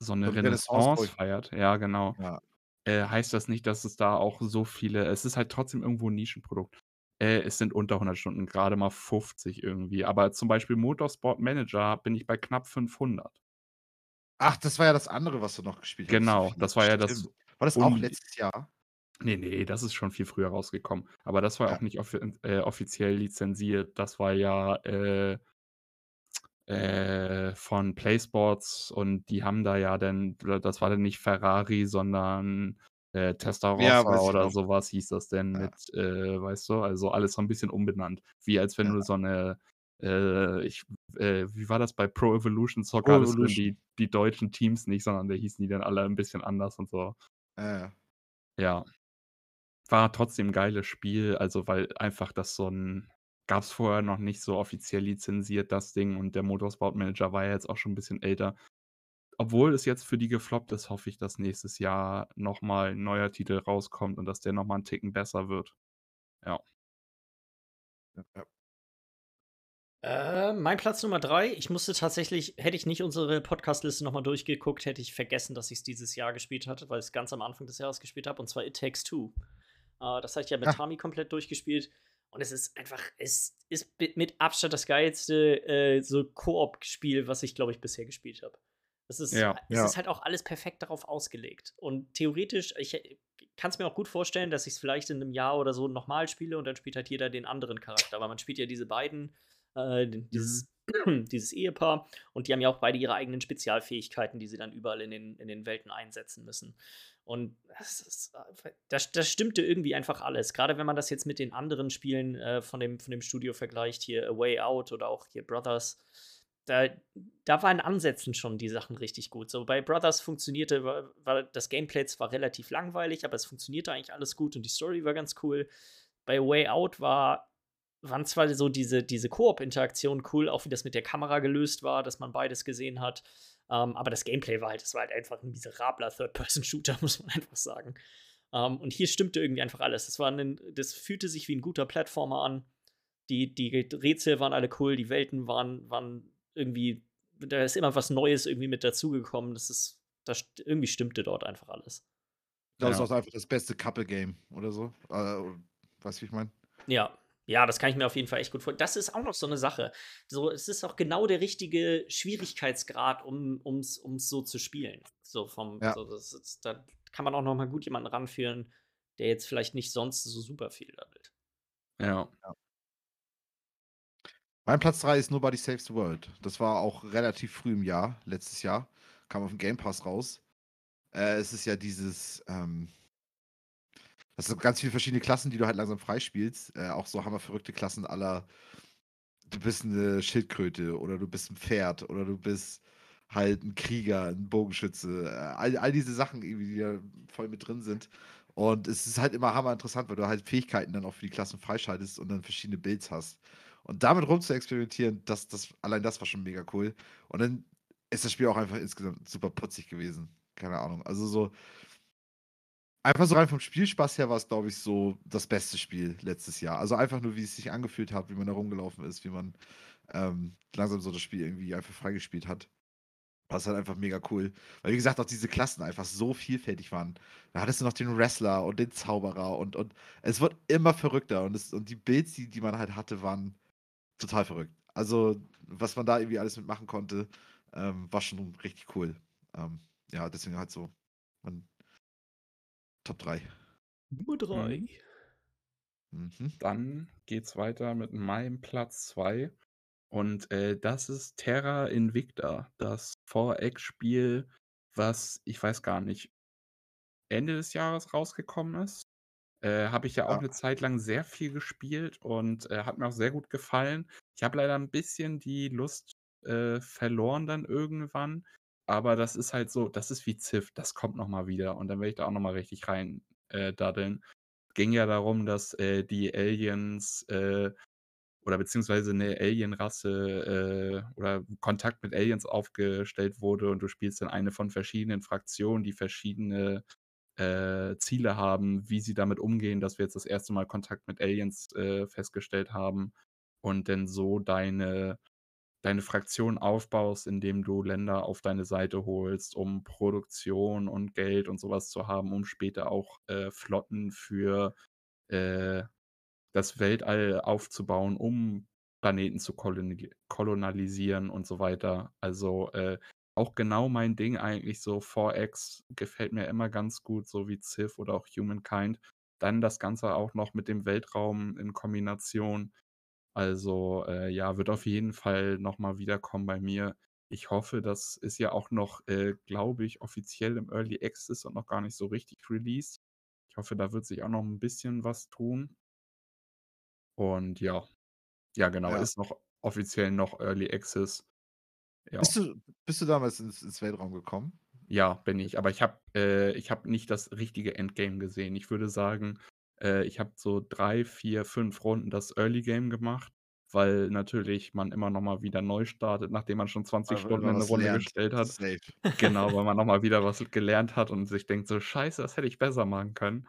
so 'ne So 'n Renaissance feiert ja, genau, Ja. äh, heißt das nicht, dass es da auch so viele es ist halt trotzdem irgendwo 'n Nischenprodukt. Äh, es sind unter 100 Stunden, grade mal 50 irgendwie. Aber zum Beispiel Motorsport Manager bin ich bei knapp 500. Ach, das war ja das andere, was du noch gespielt hattest, Genau, das war ja das. War das auch letztes Jahr? Ne, ne, das ist schon viel früher rausgekommen. Aber das war Ja. auch nicht offi äh, offiziell lizenziert. Das war ja, äh äh, von PlaySports und die haben da ja dann das war dann nicht Ferrari, sondern, äh, Testarossa Ja, oder noch. so was hieß das denn Ja. mit, äh weißt du? Also, alles so 'n bisschen umbenannt. Wie als wenn du so 'ne äh, ich äh, wie war das bei Pro Evolution Pro Soccer? Das sind dann Evolution. die die deutschen Teams nicht, sondern da hießen die dann alle 'n bisschen anders und so. Ja, ja. War trotzdem 'n geiles Spiel, also, weil einfach das so 'n gab's vorher noch nicht so offiziell lizenziert, das Ding, und der Motorsport Manager war ja jetzt auch schon 'n bisschen älter. Obwohl es jetzt für die gefloppt ist, hoffe ich, dass nächstes Jahr noch mal 'n neuer Titel rauskommt und dass der noch mal 'n Ticken besser wird. Ja. Ja, ja. Äh, mein Platz Nummer 3, ich musste tatsächlich hätte ich nicht unsere Podcast-Liste noch mal durchgeguckt, hätte ich vergessen, dass ich's dieses Jahr gespielt hatte, weil ich's ganz am Anfang des Jahres gespielt habe, und zwar It Takes Two. Äh, das hatte ich ja mit Ah. Tami komplett durchgespielt und es ist einfach es ist mit Abstand das geilste, äh, so Koop-Spiel, was ich, glaube ich, bisher gespielt habe. Es ist Ja. es Ja. ist halt auch alles perfekt darauf ausgelegt. Und theoretisch ich, äh, kann's mir auch gut vorstellen, dass ich's vielleicht in 'nem Jahr oder so noch mal spiele und dann spielt halt jeder den anderen Charakter. Aber man spielt ja diese beiden äh, Mhm. dieses dieses Ehepaar und die haben ja auch beide ihre eigenen Spezialfähigkeiten, die sie dann überall in den in den Welten einsetzen müssen. Und das ist äh, das das stimmte irgendwie einfach alles. Grade wenn man das jetzt mit den anderen Spielen, äh, von dem von dem Studio vergleicht, hier A Way Out oder auch hier Brothers, da da war in Ansätzen schon die Sachen richtig gut. So bei Brothers funktionierte war war das Gameplay zwar relativ langweilig, aber es funktionierte eigentlich alles gut und die Story war ganz cool. Bei Way Out war waren zwar so diese diese Koop-Interaktionen cool, auch wie das mit der Kamera gelöst war, dass man beides gesehen hat, ähm, aber das Gameplay war halt das war halt einfach 'n miserabler Third-Person-Shooter, muss man einfach sagen. Ähm, und hier stimmte irgendwie einfach alles. Das war 'nen das fühlte sich wie 'n guter Plattformer an. Die die Rätsel waren alle cool, die Welten waren waren irgendwie da ist immer was Neues irgendwie mit dazugekommen. Das ist das irgendwie stimmte dort einfach alles. Ich glaube, das Ja. ist auch einfach das beste Couple-Game oder so. Äh, weißt du, wie ich meine? Ja. Ja, das kann ich mir auf jeden Fall echt gut vor das ist auch noch so 'ne Sache. So, es ist auch genau der richtige Schwierigkeitsgrad, um um's um's so zu spielen. So vom Ja. so das ist da kann man auch noch mal gut jemanden ranführen, der jetzt vielleicht nicht sonst so super viel levelt. Ja. Ja. Mein Platz 3 ist Nobody Saves the World. Das war auch relativ früh im Jahr, letztes Jahr. Kam auf dem Game Pass raus. Äh, es ist ja dieses, ähm hast du ganz viele verschiedene Klassen, die du halt langsam freispielst. Äh, auch so hammerverrückte Klassen aller, du bist eine Schildkröte oder du bist ein Pferd oder du bist halt ein Krieger, ein Bogenschütze. Äh, all, all diese Sachen, die da voll mit drin sind. Und es ist halt immer hammer interessant, weil du halt Fähigkeiten dann auch für die Klassen freischaltest und dann verschiedene Builds hast. Und damit rum zu experimentieren, das, das, allein das war schon mega cool. Und dann ist das Spiel auch einfach insgesamt super putzig gewesen. Keine Ahnung. Also so, einfach so rein vom Spielspaß her war es, glaube ich, so das beste Spiel letztes Jahr. Also einfach nur, wie es sich angefühlt hat, wie man da rumgelaufen ist, wie man ähm, langsam so das Spiel irgendwie einfach freigespielt hat. War es halt einfach mega cool. Weil, wie gesagt, auch diese Klassen einfach so vielfältig waren. Da hattest du noch den Wrestler und den Zauberer und, und es wird immer verrückter. Und, es, und die Builds, die, die man halt hatte, waren total verrückt. Also, was man da irgendwie alles mitmachen konnte, ähm, war schon richtig cool. Ähm, ja, deswegen halt so man, Top 3. Nummer 3. Mhm. mhm. Dann geht's weiter mit meinem Platz 2. Und äh, das ist Terra Invicta, das 4X-Spiel, was ich weiß gar nicht, Ende des Jahres rausgekommen ist. Äh, habe ich ja auch Ja. 'ne Zeit lang sehr viel gespielt und, äh, hat mir auch sehr gut gefallen. Ich habe leider ein bisschen die Lust, äh, verloren dann irgendwann, aber das ist halt so das ist wie Civ, das kommt noch mal wieder und dann werde ich da auch noch mal richtig rein, äh, daddeln. Ging ja darum, dass, äh, die Aliens, äh oder beziehungsweise eine Alienrasse, äh, oder Kontakt mit Aliens aufgestellt wurde und du spielst dann eine von verschiedenen Fraktionen, die verschiedene äh, Ziele haben, wie sie damit umgehen, dass wir jetzt das erste Mal Kontakt mit Aliens äh, festgestellt haben und dann so deine, deine Fraktion aufbaust, indem du Länder auf deine Seite holst, um Produktion und Geld und sowas zu haben, um später auch äh, Flotten für äh, das Weltall aufzubauen, um Planeten zu kolonialisieren und so weiter. Also äh, auch genau mein Ding eigentlich so 4X gefällt mir immer ganz gut, so wie Civ oder auch Humankind. Dann das Ganze auch noch mit dem Weltraum in Kombination. Also, äh, ja, wird auf jeden Fall noch mal wiederkommen bei mir. Ich hoffe, das ist ja auch noch, äh, glaube ich, offiziell im Early Access und noch gar nicht so richtig released. Ich hoffe, da wird sich auch noch ein bisschen was tun. Und ja. Ja, genau, Ja. ist noch offiziell noch Early Access. Ja. Bist du, bist du damals ins, ins Weltraum gekommen? Ja, bin ich. Aber ich habe äh, ich hab nicht das richtige Endgame gesehen. Ich würde sagen, äh, ich habe so drei, vier, fünf Runden das Early Game gemacht, weil natürlich man immer noch mal wieder neu startet, nachdem man schon 20 Aber Stunden in eine Runde lernt. gestellt hat. Safe. Genau, weil man noch mal wieder was gelernt hat und sich denkt so: „Scheiße, das hätte ich besser machen können.“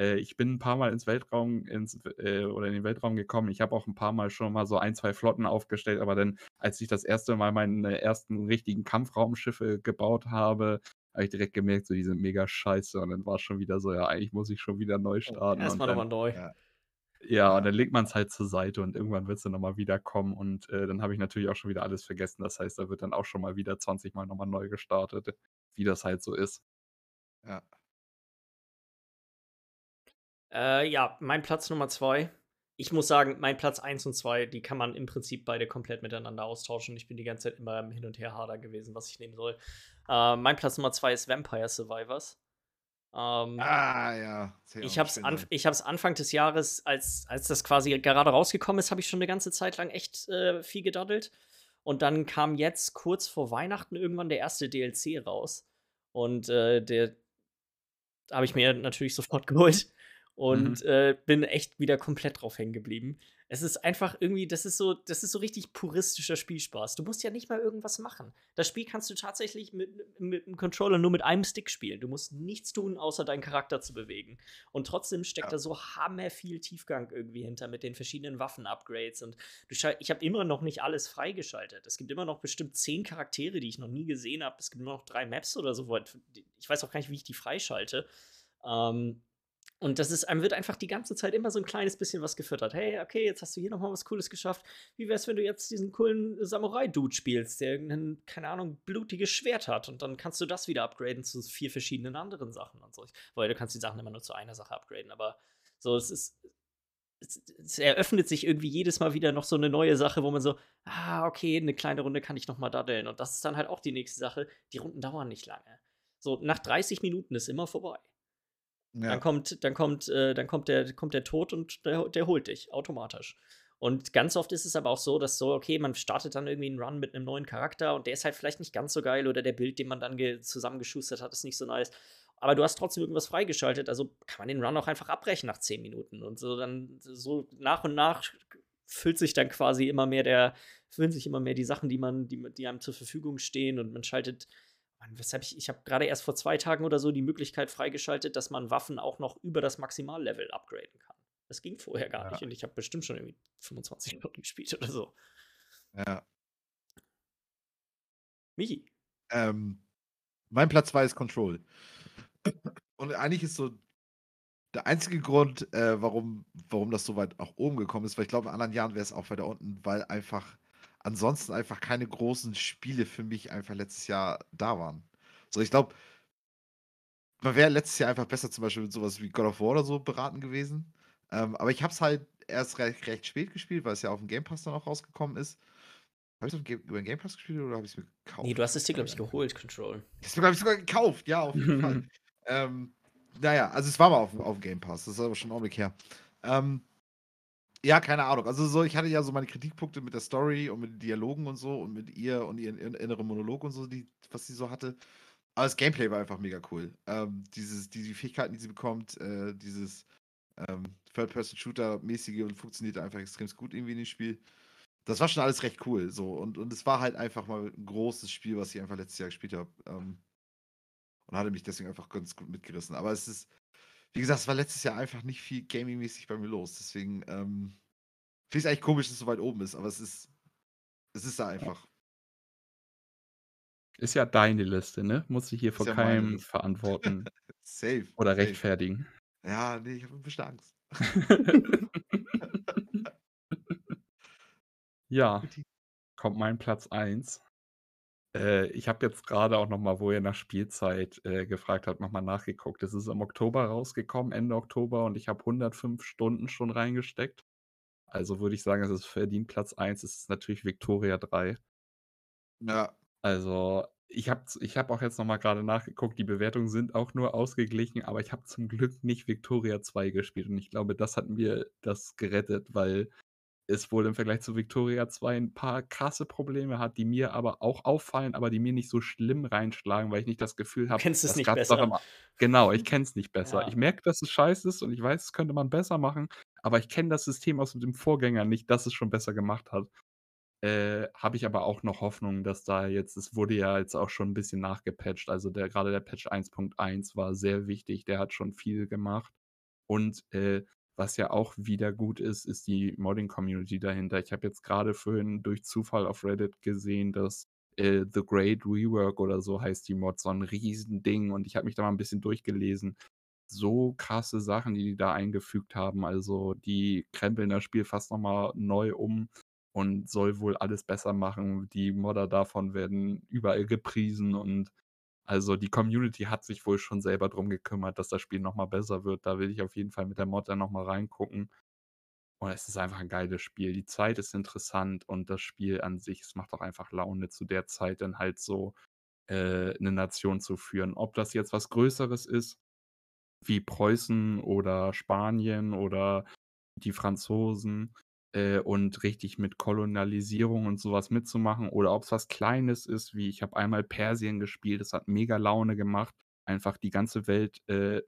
äh, ich bin ein paar Mal ins Weltraum ins äh, oder in den Weltraum gekommen. Ich habe auch ein paar Mal schon mal so ein, zwei Flotten aufgestellt, aber dann, als ich das erste Mal meine ersten richtigen Kampfraumschiffe gebaut habe, habe ich direkt gemerkt, so die sind mega scheiße. Und dann war es schon wieder so, ja, eigentlich muss ich schon wieder neu starten. Erstmal nochmal neu. Ja. Ja, und dann legt man es halt zur Seite und irgendwann wird es dann nochmal wiederkommen und äh, dann habe ich natürlich auch schon wieder alles vergessen. Das heißt, da wird dann auch schon mal wieder 20 Mal nochmal neu gestartet, wie das halt so ist. Ja. Äh, ja, mein Platz Nummer zwei. Ich muss sagen, mein Platz 1 und 2, die kann man im Prinzip beide komplett miteinander austauschen. Ich bin die ganze Zeit immer im Hin- und Her-Hader gewesen, was ich nehmen soll. Äh, mein Platz Nummer 2 ist Vampire Survivors. Ähm, ah, ja. Ich habe es anf Anfang des Jahres, als, als das quasi gerade rausgekommen ist, habe ich schon eine ganze Zeit lang echt äh, viel gedaddelt. Und dann kam jetzt kurz vor Weihnachten irgendwann der erste DLC raus. Und äh, der habe ich mir natürlich sofort geholt. Und mhm. äh, bin echt wieder komplett drauf hängen geblieben. Es ist einfach irgendwie, das ist so, das ist so richtig puristischer Spielspaß. Du musst ja nicht mal irgendwas machen. Das Spiel kannst du tatsächlich mit, mit dem Controller nur mit einem Stick spielen. Du musst nichts tun, außer deinen Charakter zu bewegen. Und trotzdem steckt ja. da so hammer viel Tiefgang irgendwie hinter mit den verschiedenen Waffen-Upgrades. Und du, ich habe immer noch nicht alles freigeschaltet. Es gibt immer noch bestimmt zehn Charaktere, die ich noch nie gesehen habe. Es gibt nur noch drei Maps oder so. Ich weiß auch gar nicht, wie ich die freischalte. Ähm, und das ist, einem wird einfach die ganze Zeit immer so ein kleines bisschen was gefüttert. Hey, okay, jetzt hast du hier nochmal was Cooles geschafft. Wie wär's, wenn du jetzt diesen coolen Samurai-Dude spielst, der irgendein, keine Ahnung, blutiges Schwert hat und dann kannst du das wieder upgraden zu vier verschiedenen anderen Sachen und so. Weil du kannst die Sachen immer nur zu einer Sache upgraden, aber so, es ist. Es, es eröffnet sich irgendwie jedes Mal wieder noch so eine neue Sache, wo man so, ah, okay, eine kleine Runde kann ich nochmal daddeln. Und das ist dann halt auch die nächste Sache. Die Runden dauern nicht lange. So, nach 30 Minuten ist immer vorbei. Ja. Dann kommt, dann kommt, äh, dann kommt der, kommt der Tod und der, der holt dich automatisch. Und ganz oft ist es aber auch so, dass so, okay, man startet dann irgendwie einen Run mit einem neuen Charakter und der ist halt vielleicht nicht ganz so geil oder der Bild, den man dann zusammengeschustert hat, ist nicht so nice. Aber du hast trotzdem irgendwas freigeschaltet, also kann man den Run auch einfach abbrechen nach 10 Minuten. Und so dann, so nach und nach füllt sich dann quasi immer mehr der, füllen sich immer mehr die Sachen, die man, die, die einem zur Verfügung stehen und man schaltet weshalb ich, ich habe gerade erst vor zwei Tagen oder so die Möglichkeit freigeschaltet, dass man Waffen auch noch über das Maximallevel upgraden kann. Das ging vorher gar ja. nicht und ich habe bestimmt schon irgendwie 25 Minuten gespielt oder so. Ja. Michi. Ähm, mein Platz 2 ist Control. Und eigentlich ist so der einzige Grund, äh, warum, warum das so weit auch oben gekommen ist, weil ich glaube, in anderen Jahren wäre es auch weiter unten, weil einfach ansonsten einfach keine großen Spiele für mich einfach letztes Jahr da waren. So, ich glaube, man wäre letztes Jahr einfach besser zum Beispiel mit sowas wie God of War oder so beraten gewesen. Ähm, aber ich habe es halt erst recht, recht, spät gespielt, weil es ja auf dem Game Pass dann auch rausgekommen ist. Habe ich es über den Game Pass gespielt oder habe ich es mir gekauft? Nee, du hast es dir, glaube ich, geholt, Control. Das habe ich sogar gekauft, ja, auf jeden Fall. Ähm, naja, also es war mal auf, auf dem Game Pass, das ist aber schon ein Augenblick her. Ähm, ja, keine Ahnung. Also so, ich hatte ja so meine Kritikpunkte mit der Story und mit den Dialogen und so und mit ihr und ihren inneren Monolog und so, die, was sie so hatte. Aber das Gameplay war einfach mega cool. Ähm, dieses, die, die Fähigkeiten, die sie bekommt, äh, dieses ähm, Third-Person-Shooter-mäßige und funktioniert einfach extrem gut irgendwie in dem Spiel. Das war schon alles recht cool. So. Und, und es war halt einfach mal ein großes Spiel, was ich einfach letztes Jahr gespielt habe. Ähm, und hatte mich deswegen einfach ganz gut mitgerissen. Aber es ist, wie gesagt, es war letztes Jahr einfach nicht viel gaming-mäßig bei mir los. Deswegen ähm, finde ich es eigentlich komisch, dass es so weit oben ist, aber es ist, es ist da einfach. Ist ja deine Liste, ne? Muss ich hier vor ja keinem verantworten. safe. Oder safe. rechtfertigen. Ja, nee, ich habe ein bisschen Angst. ja, kommt mein Platz 1. Äh, ich habe jetzt gerade auch noch mal, wo ihr nach Spielzeit, äh, gefragt habt, noch mal nachgeguckt. Es ist im Oktober rausgekommen, Ende Oktober und ich habe 105 Stunden schon reingesteckt. Also würde ich sagen, es ist verdient Platz 1. Es ist natürlich Victoria 3. Ja. Also, ich habe ich habe auch jetzt noch mal grade nachgeguckt, die Bewertungen sind auch nur ausgeglichen, aber ich habe zum Glück nicht Victoria 2 gespielt und ich glaube, das hat mir das gerettet, weil es wohl im Vergleich zu Victoria 2 ein paar krasse Probleme hat, die mir aber auch auffallen, aber die mir nicht so schlimm reinschlagen, weil ich nicht das Gefühl habe, kennst es nicht besser. Immer, genau, ich kenne es nicht besser. Ja. Ich merke, dass es scheiße ist und ich weiß, es könnte man besser machen, aber ich kenne das System aus dem Vorgänger nicht, dass es schon besser gemacht hat. Äh, habe ich aber auch noch Hoffnung, dass da jetzt, es wurde ja jetzt auch schon ein bisschen nachgepatcht. Also der, gerade der Patch 1.1 war sehr wichtig, der hat schon viel gemacht. Und äh, was ja auch wieder gut ist, ist die Modding-Community dahinter. Ich habe jetzt gerade vorhin durch Zufall auf Reddit gesehen, dass äh, The Great Rework oder so heißt die Mod, so ein Riesending. Und ich habe mich da mal ein bisschen durchgelesen. So krasse Sachen, die die da eingefügt haben. Also die krempeln das Spiel fast nochmal neu um und soll wohl alles besser machen. Die Modder davon werden überall gepriesen und also die Community hat sich wohl schon selber drum gekümmert, dass das Spiel nochmal besser wird. Da will ich auf jeden Fall mit der Mod dann nochmal reingucken. Und es ist einfach ein geiles Spiel. Die Zeit ist interessant und das Spiel an sich, es macht auch einfach Laune, zu der Zeit dann halt so äh, eine Nation zu führen. Ob das jetzt was Größeres ist, wie Preußen oder Spanien oder die Franzosen, äh, und richtig mit Kolonialisierung und sowas mitzumachen oder ob es was Kleines ist, wie ich habe einmal Persien gespielt, das hat mega Laune gemacht, einfach die ganze Welt äh,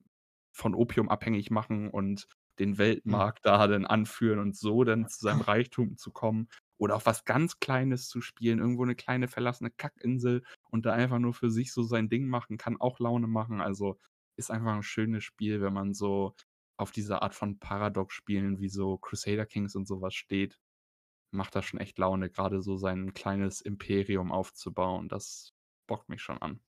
von Opium abhängig machen und den mhm. Weltmarkt da dann anführen und so dann zu seinem Reichtum zu kommen. Oder auch was ganz Kleines zu spielen, irgendwo eine kleine verlassene Kackinsel und da einfach nur für sich so sein Ding machen, kann auch Laune machen. Also ist einfach ein schönes Spiel, wenn man so auf diese Art von Paradox-Spielen wie so Crusader Kings und sowas steht, macht das schon echt Laune, gerade so sein kleines Imperium aufzubauen. Das bockt mich schon an.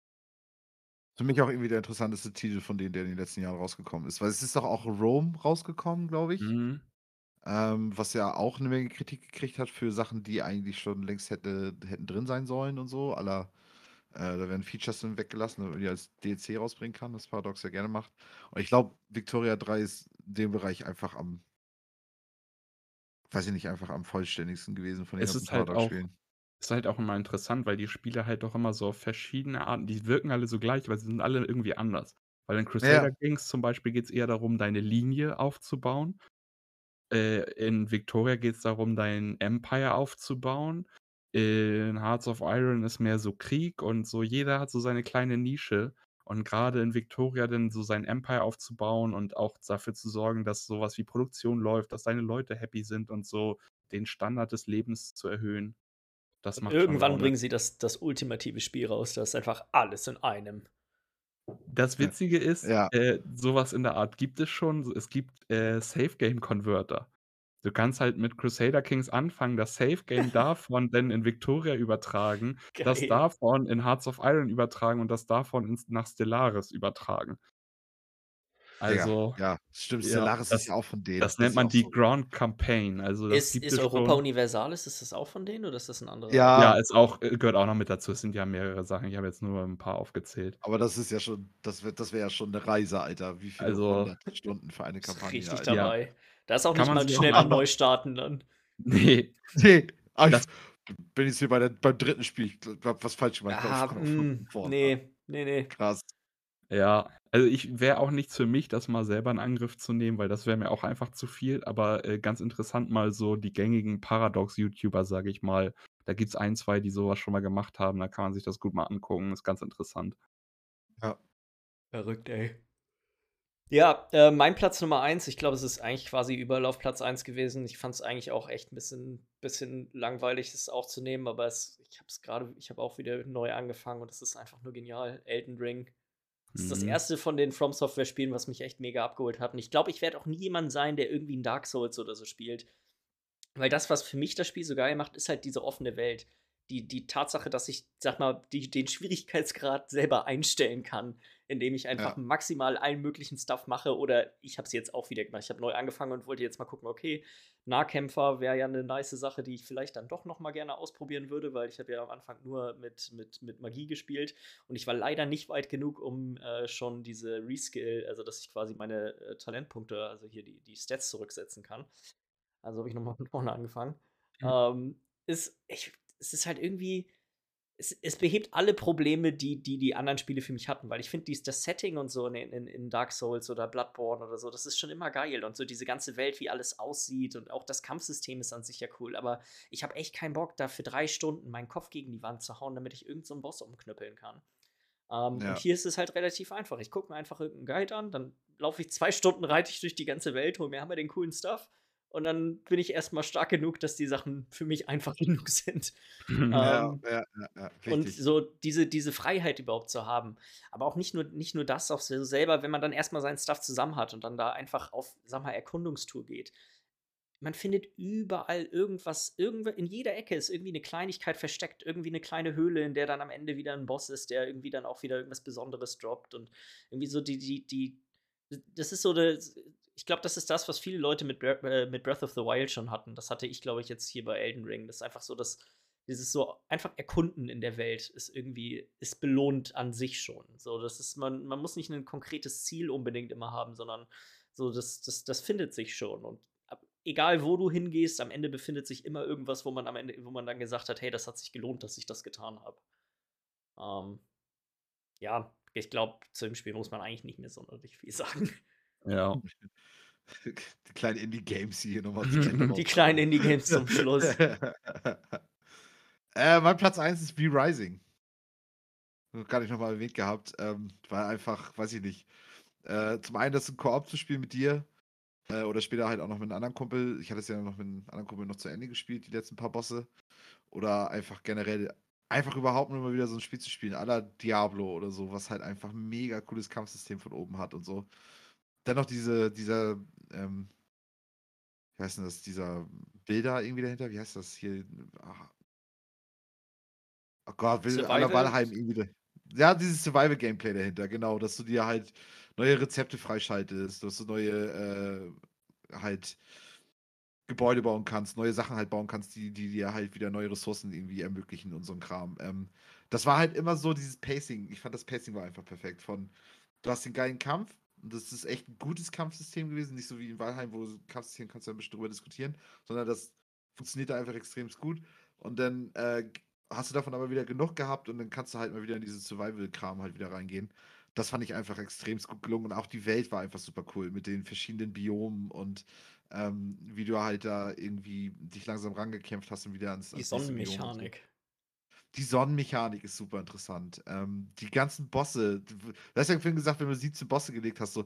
Für mich auch irgendwie der interessanteste Titel von denen, der in den letzten Jahren rausgekommen ist. Weil es ist doch auch Rome rausgekommen, glaube ich. Mhm. Ähm, was ja auch eine Menge Kritik gekriegt hat für Sachen, die eigentlich schon längst hätte, hätten drin sein sollen und so. Aller äh, da werden Features dann weggelassen, damit man die als DLC rausbringen kann, das Paradox ja gerne macht. Und ich glaube, Victoria 3 ist in dem Bereich einfach am, weiß ich nicht, einfach am vollständigsten gewesen von den es ganzen Paradox-Spielen. Halt ist halt auch immer interessant, weil die Spiele halt doch immer so verschiedene Arten, die wirken alle so gleich, aber sie sind alle irgendwie anders. Weil in Crusader Kings zum Beispiel geht es eher darum, deine Linie aufzubauen. Äh, in Victoria geht es darum, dein Empire aufzubauen. In Hearts of Iron ist mehr so Krieg und so jeder hat so seine kleine Nische. Und gerade in Victoria dann so sein Empire aufzubauen und auch dafür zu sorgen, dass sowas wie Produktion läuft, dass deine Leute happy sind und so den Standard des Lebens zu erhöhen. Das macht irgendwann bringen sie das, das ultimative Spiel raus, das ist einfach alles in einem. Das Witzige ist, ja. äh, sowas in der Art gibt es schon. Es gibt äh, Safe Game Converter. Du kannst halt mit Crusader Kings anfangen, das Safe Game davon dann in Victoria übertragen, Geil. das davon in Hearts of Iron übertragen und das davon ins, nach Stellaris übertragen. Also, ja, ja stimmt. Ja, Stellaris das, ist ja auch von denen. Das, das nennt man die so. Grand Campaign. Also das ist, ist Europa schon. Universalis, ist das auch von denen oder ist das ein anderer? Ja, ja ist auch, äh, gehört auch noch mit dazu. Es sind ja mehrere Sachen. Ich habe jetzt nur ein paar aufgezählt. Aber das ist ja schon, das wäre das wär ja schon eine Reise, Alter. Wie viele also, Stunden für eine Kampagne? Richtig Alter. dabei. Da ist auch Kann nicht mal schnell an neu starten dann. Nee. Nee. Ah, das, bin jetzt hier bei der, beim dritten Spiel. Ich glaube, was falsch gemacht. Ah, mh, nee, nee, nee. Krass. Ja, also ich wäre auch nichts für mich, das mal selber in Angriff zu nehmen, weil das wäre mir auch einfach zu viel. Aber äh, ganz interessant mal so die gängigen Paradox-YouTuber, sage ich mal. Da gibt es ein, zwei, die sowas schon mal gemacht haben. Da kann man sich das gut mal angucken. Ist ganz interessant. Ja. Verrückt, ey. Ja, äh, mein Platz Nummer eins, ich glaube, es ist eigentlich quasi überall auf Platz eins gewesen. Ich fand es eigentlich auch echt ein bisschen, bisschen langweilig, das auch zu nehmen, aber es, ich habe es gerade, ich habe auch wieder neu angefangen und es ist einfach nur genial. Elden Ring das ist das mhm. erste von den From Software Spielen, was mich echt mega abgeholt hat. Und ich glaube, ich werde auch nie jemand sein, der irgendwie ein Dark Souls oder so spielt. Weil das, was für mich das Spiel so geil macht, ist halt diese offene Welt die, die Tatsache, dass ich, sag mal, die, den Schwierigkeitsgrad selber einstellen kann, indem ich einfach ja. maximal allen möglichen Stuff mache oder ich habe es jetzt auch wieder gemacht. Ich habe neu angefangen und wollte jetzt mal gucken, okay, Nahkämpfer wäre ja eine nice Sache, die ich vielleicht dann doch noch mal gerne ausprobieren würde, weil ich habe ja am Anfang nur mit, mit, mit Magie gespielt und ich war leider nicht weit genug, um äh, schon diese Reskill, also dass ich quasi meine äh, Talentpunkte, also hier die, die Stats zurücksetzen kann. Also habe ich nochmal von vorne angefangen. Mhm. Ähm, ist, ich, es ist halt irgendwie, es, es, behebt alle Probleme, die, die die anderen Spiele für mich hatten, weil ich finde, das Setting und so in, in, in, Dark Souls oder Bloodborne oder so, das ist schon immer geil und so diese ganze Welt, wie alles aussieht und auch das Kampfsystem ist an sich ja cool, aber ich habe echt keinen Bock, da für drei Stunden meinen Kopf gegen die Wand zu hauen, damit ich irgendeinen so Boss umknüppeln kann. Ähm, ja. Und hier ist es halt relativ einfach. Ich gucke mir einfach irgendeinen Guide an, dann laufe ich zwei Stunden, reite ich durch die ganze Welt, hole mir haben wir den coolen Stuff und dann bin ich erstmal stark genug, dass die Sachen für mich einfach genug sind. Ja, ähm, ja, ja, und so diese, diese Freiheit überhaupt zu haben. Aber auch nicht nur, nicht nur das, auch so selber, wenn man dann erstmal seinen Stuff zusammen hat und dann da einfach auf, sag mal, Erkundungstour geht. Man findet überall irgendwas, irgendwo, in jeder Ecke ist irgendwie eine Kleinigkeit versteckt, irgendwie eine kleine Höhle, in der dann am Ende wieder ein Boss ist, der irgendwie dann auch wieder irgendwas Besonderes droppt und irgendwie so die, die, die, das ist so eine, ich glaube, das ist das, was viele Leute mit, äh, mit Breath of the Wild schon hatten. Das hatte ich, glaube ich, jetzt hier bei Elden Ring. Das ist einfach so, dass dieses so einfach Erkunden in der Welt ist irgendwie, ist belohnt an sich schon. So, das ist, man, man muss nicht ein konkretes Ziel unbedingt immer haben, sondern so, das, das, das findet sich schon. Und egal wo du hingehst, am Ende befindet sich immer irgendwas, wo man am Ende, wo man dann gesagt hat, hey, das hat sich gelohnt, dass ich das getan habe. Ähm, ja, ich glaube, zu dem Spiel muss man eigentlich nicht mehr sonderlich viel sagen. Ja. Die kleinen Indie-Games hier nochmal. Die kleinen Indie-Games zum Schluss. äh, mein Platz 1 ist V-Rising. Gar nicht nochmal erwähnt gehabt. Ähm, war einfach, weiß ich nicht. Äh, zum einen, das ist ein Koop zu spielen mit dir. Äh, oder später halt auch noch mit einem anderen Kumpel. Ich hatte es ja noch mit einem anderen Kumpel noch zu Ende gespielt, die letzten paar Bosse. Oder einfach generell, einfach überhaupt nur mal wieder so ein Spiel zu spielen, aller Diablo oder so, was halt einfach ein mega cooles Kampfsystem von oben hat und so. Dennoch diese, dieser, ähm, wie heißt denn das, dieser Bilder irgendwie dahinter, wie heißt das hier? Ach, oh Gott, will aller Valheim irgendwie. Ja, dieses Survival-Gameplay dahinter, genau, dass du dir halt neue Rezepte freischaltest, dass du neue äh, halt Gebäude bauen kannst, neue Sachen halt bauen kannst, die, die dir halt wieder neue Ressourcen irgendwie ermöglichen und so ein Kram. Ähm, das war halt immer so dieses Pacing. Ich fand das Pacing war einfach perfekt. Von du hast den geilen Kampf, das ist echt ein gutes Kampfsystem gewesen, nicht so wie in Valheim, wo Kampfsystem kannst du ein bisschen drüber diskutieren, sondern das funktioniert da einfach extrem gut. Und dann äh, hast du davon aber wieder genug gehabt und dann kannst du halt mal wieder in diesen Survival-Kram halt wieder reingehen. das fand ich einfach extrem gut gelungen. Und auch die Welt war einfach super cool mit den verschiedenen Biomen und ähm, wie du halt da irgendwie dich langsam rangekämpft hast und wieder ans, Die und. Sonnenmechanik. Die Sonnenmechanik ist super interessant. Ähm, die ganzen Bosse, du hast ja vorhin gesagt, wenn du 17 Bosse gelegt hast, so,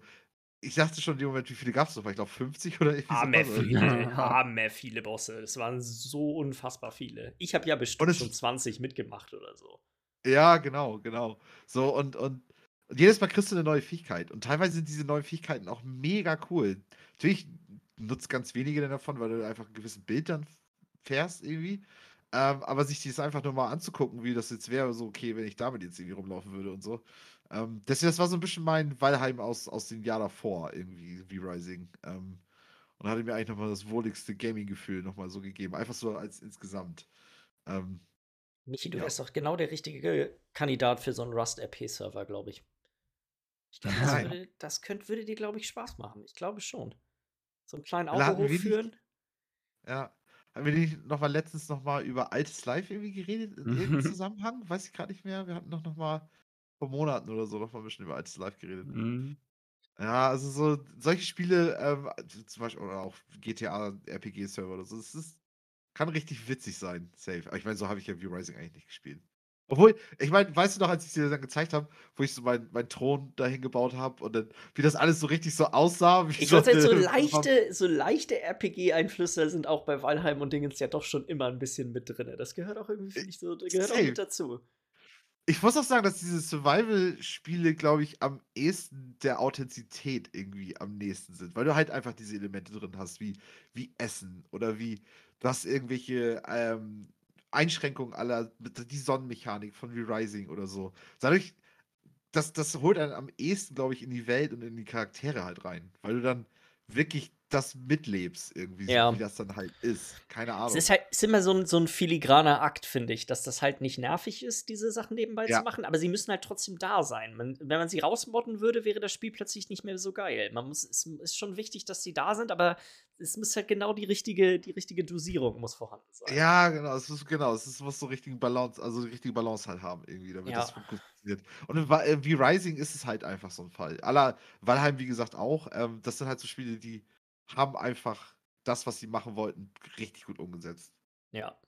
ich dachte schon in dem Moment, wie viele gab es noch? Ich glaube 50 oder irgendwie Hammer sowas. viele, hammer viele Bosse. Es waren so unfassbar viele. Ich habe ja bestimmt es- schon 20 mitgemacht oder so. Ja, genau, genau. So, und, und, und jedes Mal kriegst du eine neue Fähigkeit. Und teilweise sind diese neuen Fähigkeiten auch mega cool. Natürlich nutzt ganz wenige davon, weil du einfach ein gewisses Bild dann fährst irgendwie. Ähm, aber sich das einfach nur mal anzugucken, wie das jetzt wäre, so okay, wenn ich damit jetzt irgendwie rumlaufen würde und so. Ähm, deswegen, das war so ein bisschen mein Valheim aus, aus dem Jahr davor, irgendwie, wie Rising. Ähm, und hatte mir eigentlich nochmal das wohligste Gaming-Gefühl nochmal so gegeben. Einfach so als insgesamt. Ähm, Michi, du Ja. wärst doch genau der richtige Kandidat für so einen Rust-RP-Server, glaube ich. Ich glaube, das, würde, das könnte, würde dir, glaube ich, Spaß machen. Ich glaube schon. So einen kleinen Autohof nicht- führen. Ja. Haben wir nicht noch mal letztens noch mal über altes Live irgendwie geredet in irgendeinem Zusammenhang? Weiß ich gerade nicht mehr. Wir hatten doch noch mal vor Monaten oder so noch mal ein bisschen über altes Live geredet. Mhm. Ja, also so solche Spiele, ähm, zum Beispiel oder auch GTA RPG-Server oder so, das ist, kann richtig witzig sein, safe. Aber ich meine, so habe ich ja V-Rising eigentlich nicht gespielt. Obwohl, ich meine, weißt du noch, als ich dir dann gezeigt habe, wo ich so meinen mein Thron dahin gebaut habe und dann, wie das alles so richtig so aussah? Wie Ich würde sagen, so leichte, so leichte RPG-Einflüsse sind auch bei Valheim und Dingens ja doch schon immer ein bisschen mit drin. Das gehört auch irgendwie, finde ich, so, das gehört auch mit dazu. Ich muss auch sagen, dass diese Survival-Spiele, glaube ich, am ehesten der Authentizität irgendwie am nächsten sind, weil du halt einfach diese Elemente drin hast, wie, wie Essen oder wie du hast irgendwelche ähm, Einschränkungen aller, die Sonnenmechanik von Re-Rising oder so. Dadurch, das, das holt einen am ehesten, glaube ich, in die Welt und in die Charaktere halt rein, weil du dann wirklich das mitlebst, irgendwie, so, Ja. wie das dann halt ist. Keine Ahnung. Es ist halt ist immer so ein, so ein filigraner Akt, finde ich, dass das halt nicht nervig ist, diese Sachen nebenbei Ja. zu machen, aber sie müssen halt trotzdem da sein. Man, wenn man sie rausmodden würde, wäre das Spiel plötzlich nicht mehr so geil. Man muss, es ist schon wichtig, dass sie da sind, aber es muss halt genau die richtige, die richtige Dosierung muss vorhanden sein. Ja, genau, es ist genau, es ist, muss so richtigen Balance, also die richtige Balance halt haben irgendwie, damit das Ja. gut funktioniert. Und äh, wie Rising ist es halt einfach so ein Fall. Aller Valheim, wie gesagt, auch. Ähm, das sind halt so Spiele, die haben einfach das, was sie machen wollten, richtig gut umgesetzt. Ja.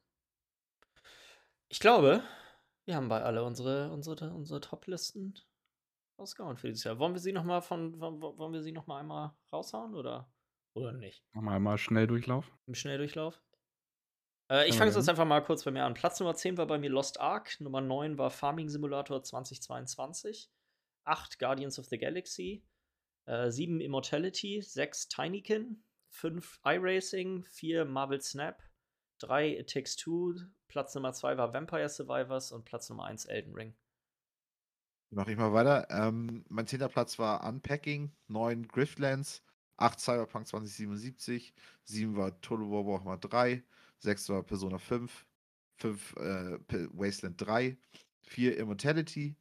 Ich glaube, wir haben bei alle unsere, unsere, unsere Top-Listen rausgehauen für dieses Jahr. Wollen wir sie noch mal von, wollen, wollen wir sie noch mal einmal raushauen oder, oder nicht? Machen wir mal Schnelldurchlauf. Im Schnelldurchlauf? Äh, ich fange jetzt einfach mal kurz bei mir an. Platz Nummer 10 war bei mir Lost Ark, Nummer 9 war Farming Simulator 2022, 8 Guardians of the Galaxy, äh, 7 Immortality, 6 Tinykin, 5 iRacing, 4 Marvel Snap, 3 It Takes Two, Platz Nummer 2 war Vampire Survivors und Platz Nummer 1 Elden Ring. Mach ich mal weiter. Ähm, mein zehnter Platz war Unpacking, 9 Griftlands, 8 Cyberpunk 2077, 7 war Total War Warhammer 3, 6 war Persona 5, 5 äh, Wasteland 3, 4 Immortality,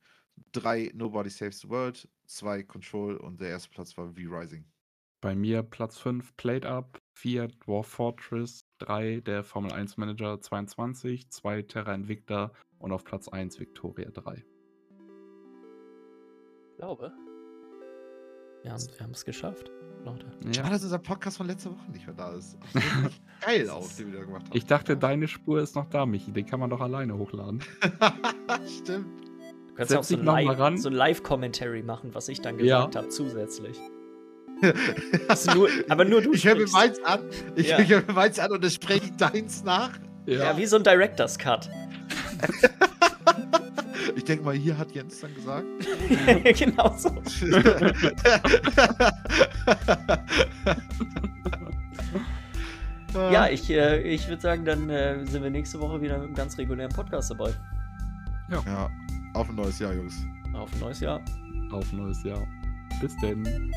3 Nobody Saves the World, 2 Control und der erste Platz war V-Rising. Bei mir Platz 5 Played Up, 4 Dwarf Fortress, 3 der Formel 1 Manager 22, 2 Terra Invicta und auf Platz 1 Victoria 3. Ich glaube, wir haben es geschafft, Leute. Schade, Ja. dass unser Podcast von letzter Woche nicht mehr da ist. Geil auch, den wir da gemacht haben. Ich dachte, deine Spur ist noch da, Michi. Den kann man doch alleine hochladen. Stimmt. Du kannst Setz ja auch so ein Live- so ein Live-Commentary machen, was ich dann Ja. gesagt habe, zusätzlich. Ist nur, aber nur du Ich höre mir meins an, ich, Ja. ich höre mir meins an und dann spreche ich deins nach. Ja, wie so ein Director's Cut. Ich denke mal, hier hat Jens dann gesagt. genau so. Ja, ich, äh, ich würde sagen, dann äh, sind wir nächste Woche wieder mit einem ganz regulären Podcast dabei. ja, auf ein neues Jahr, Jungs. Auf ein neues Jahr. Auf ein neues Jahr. Bis denn.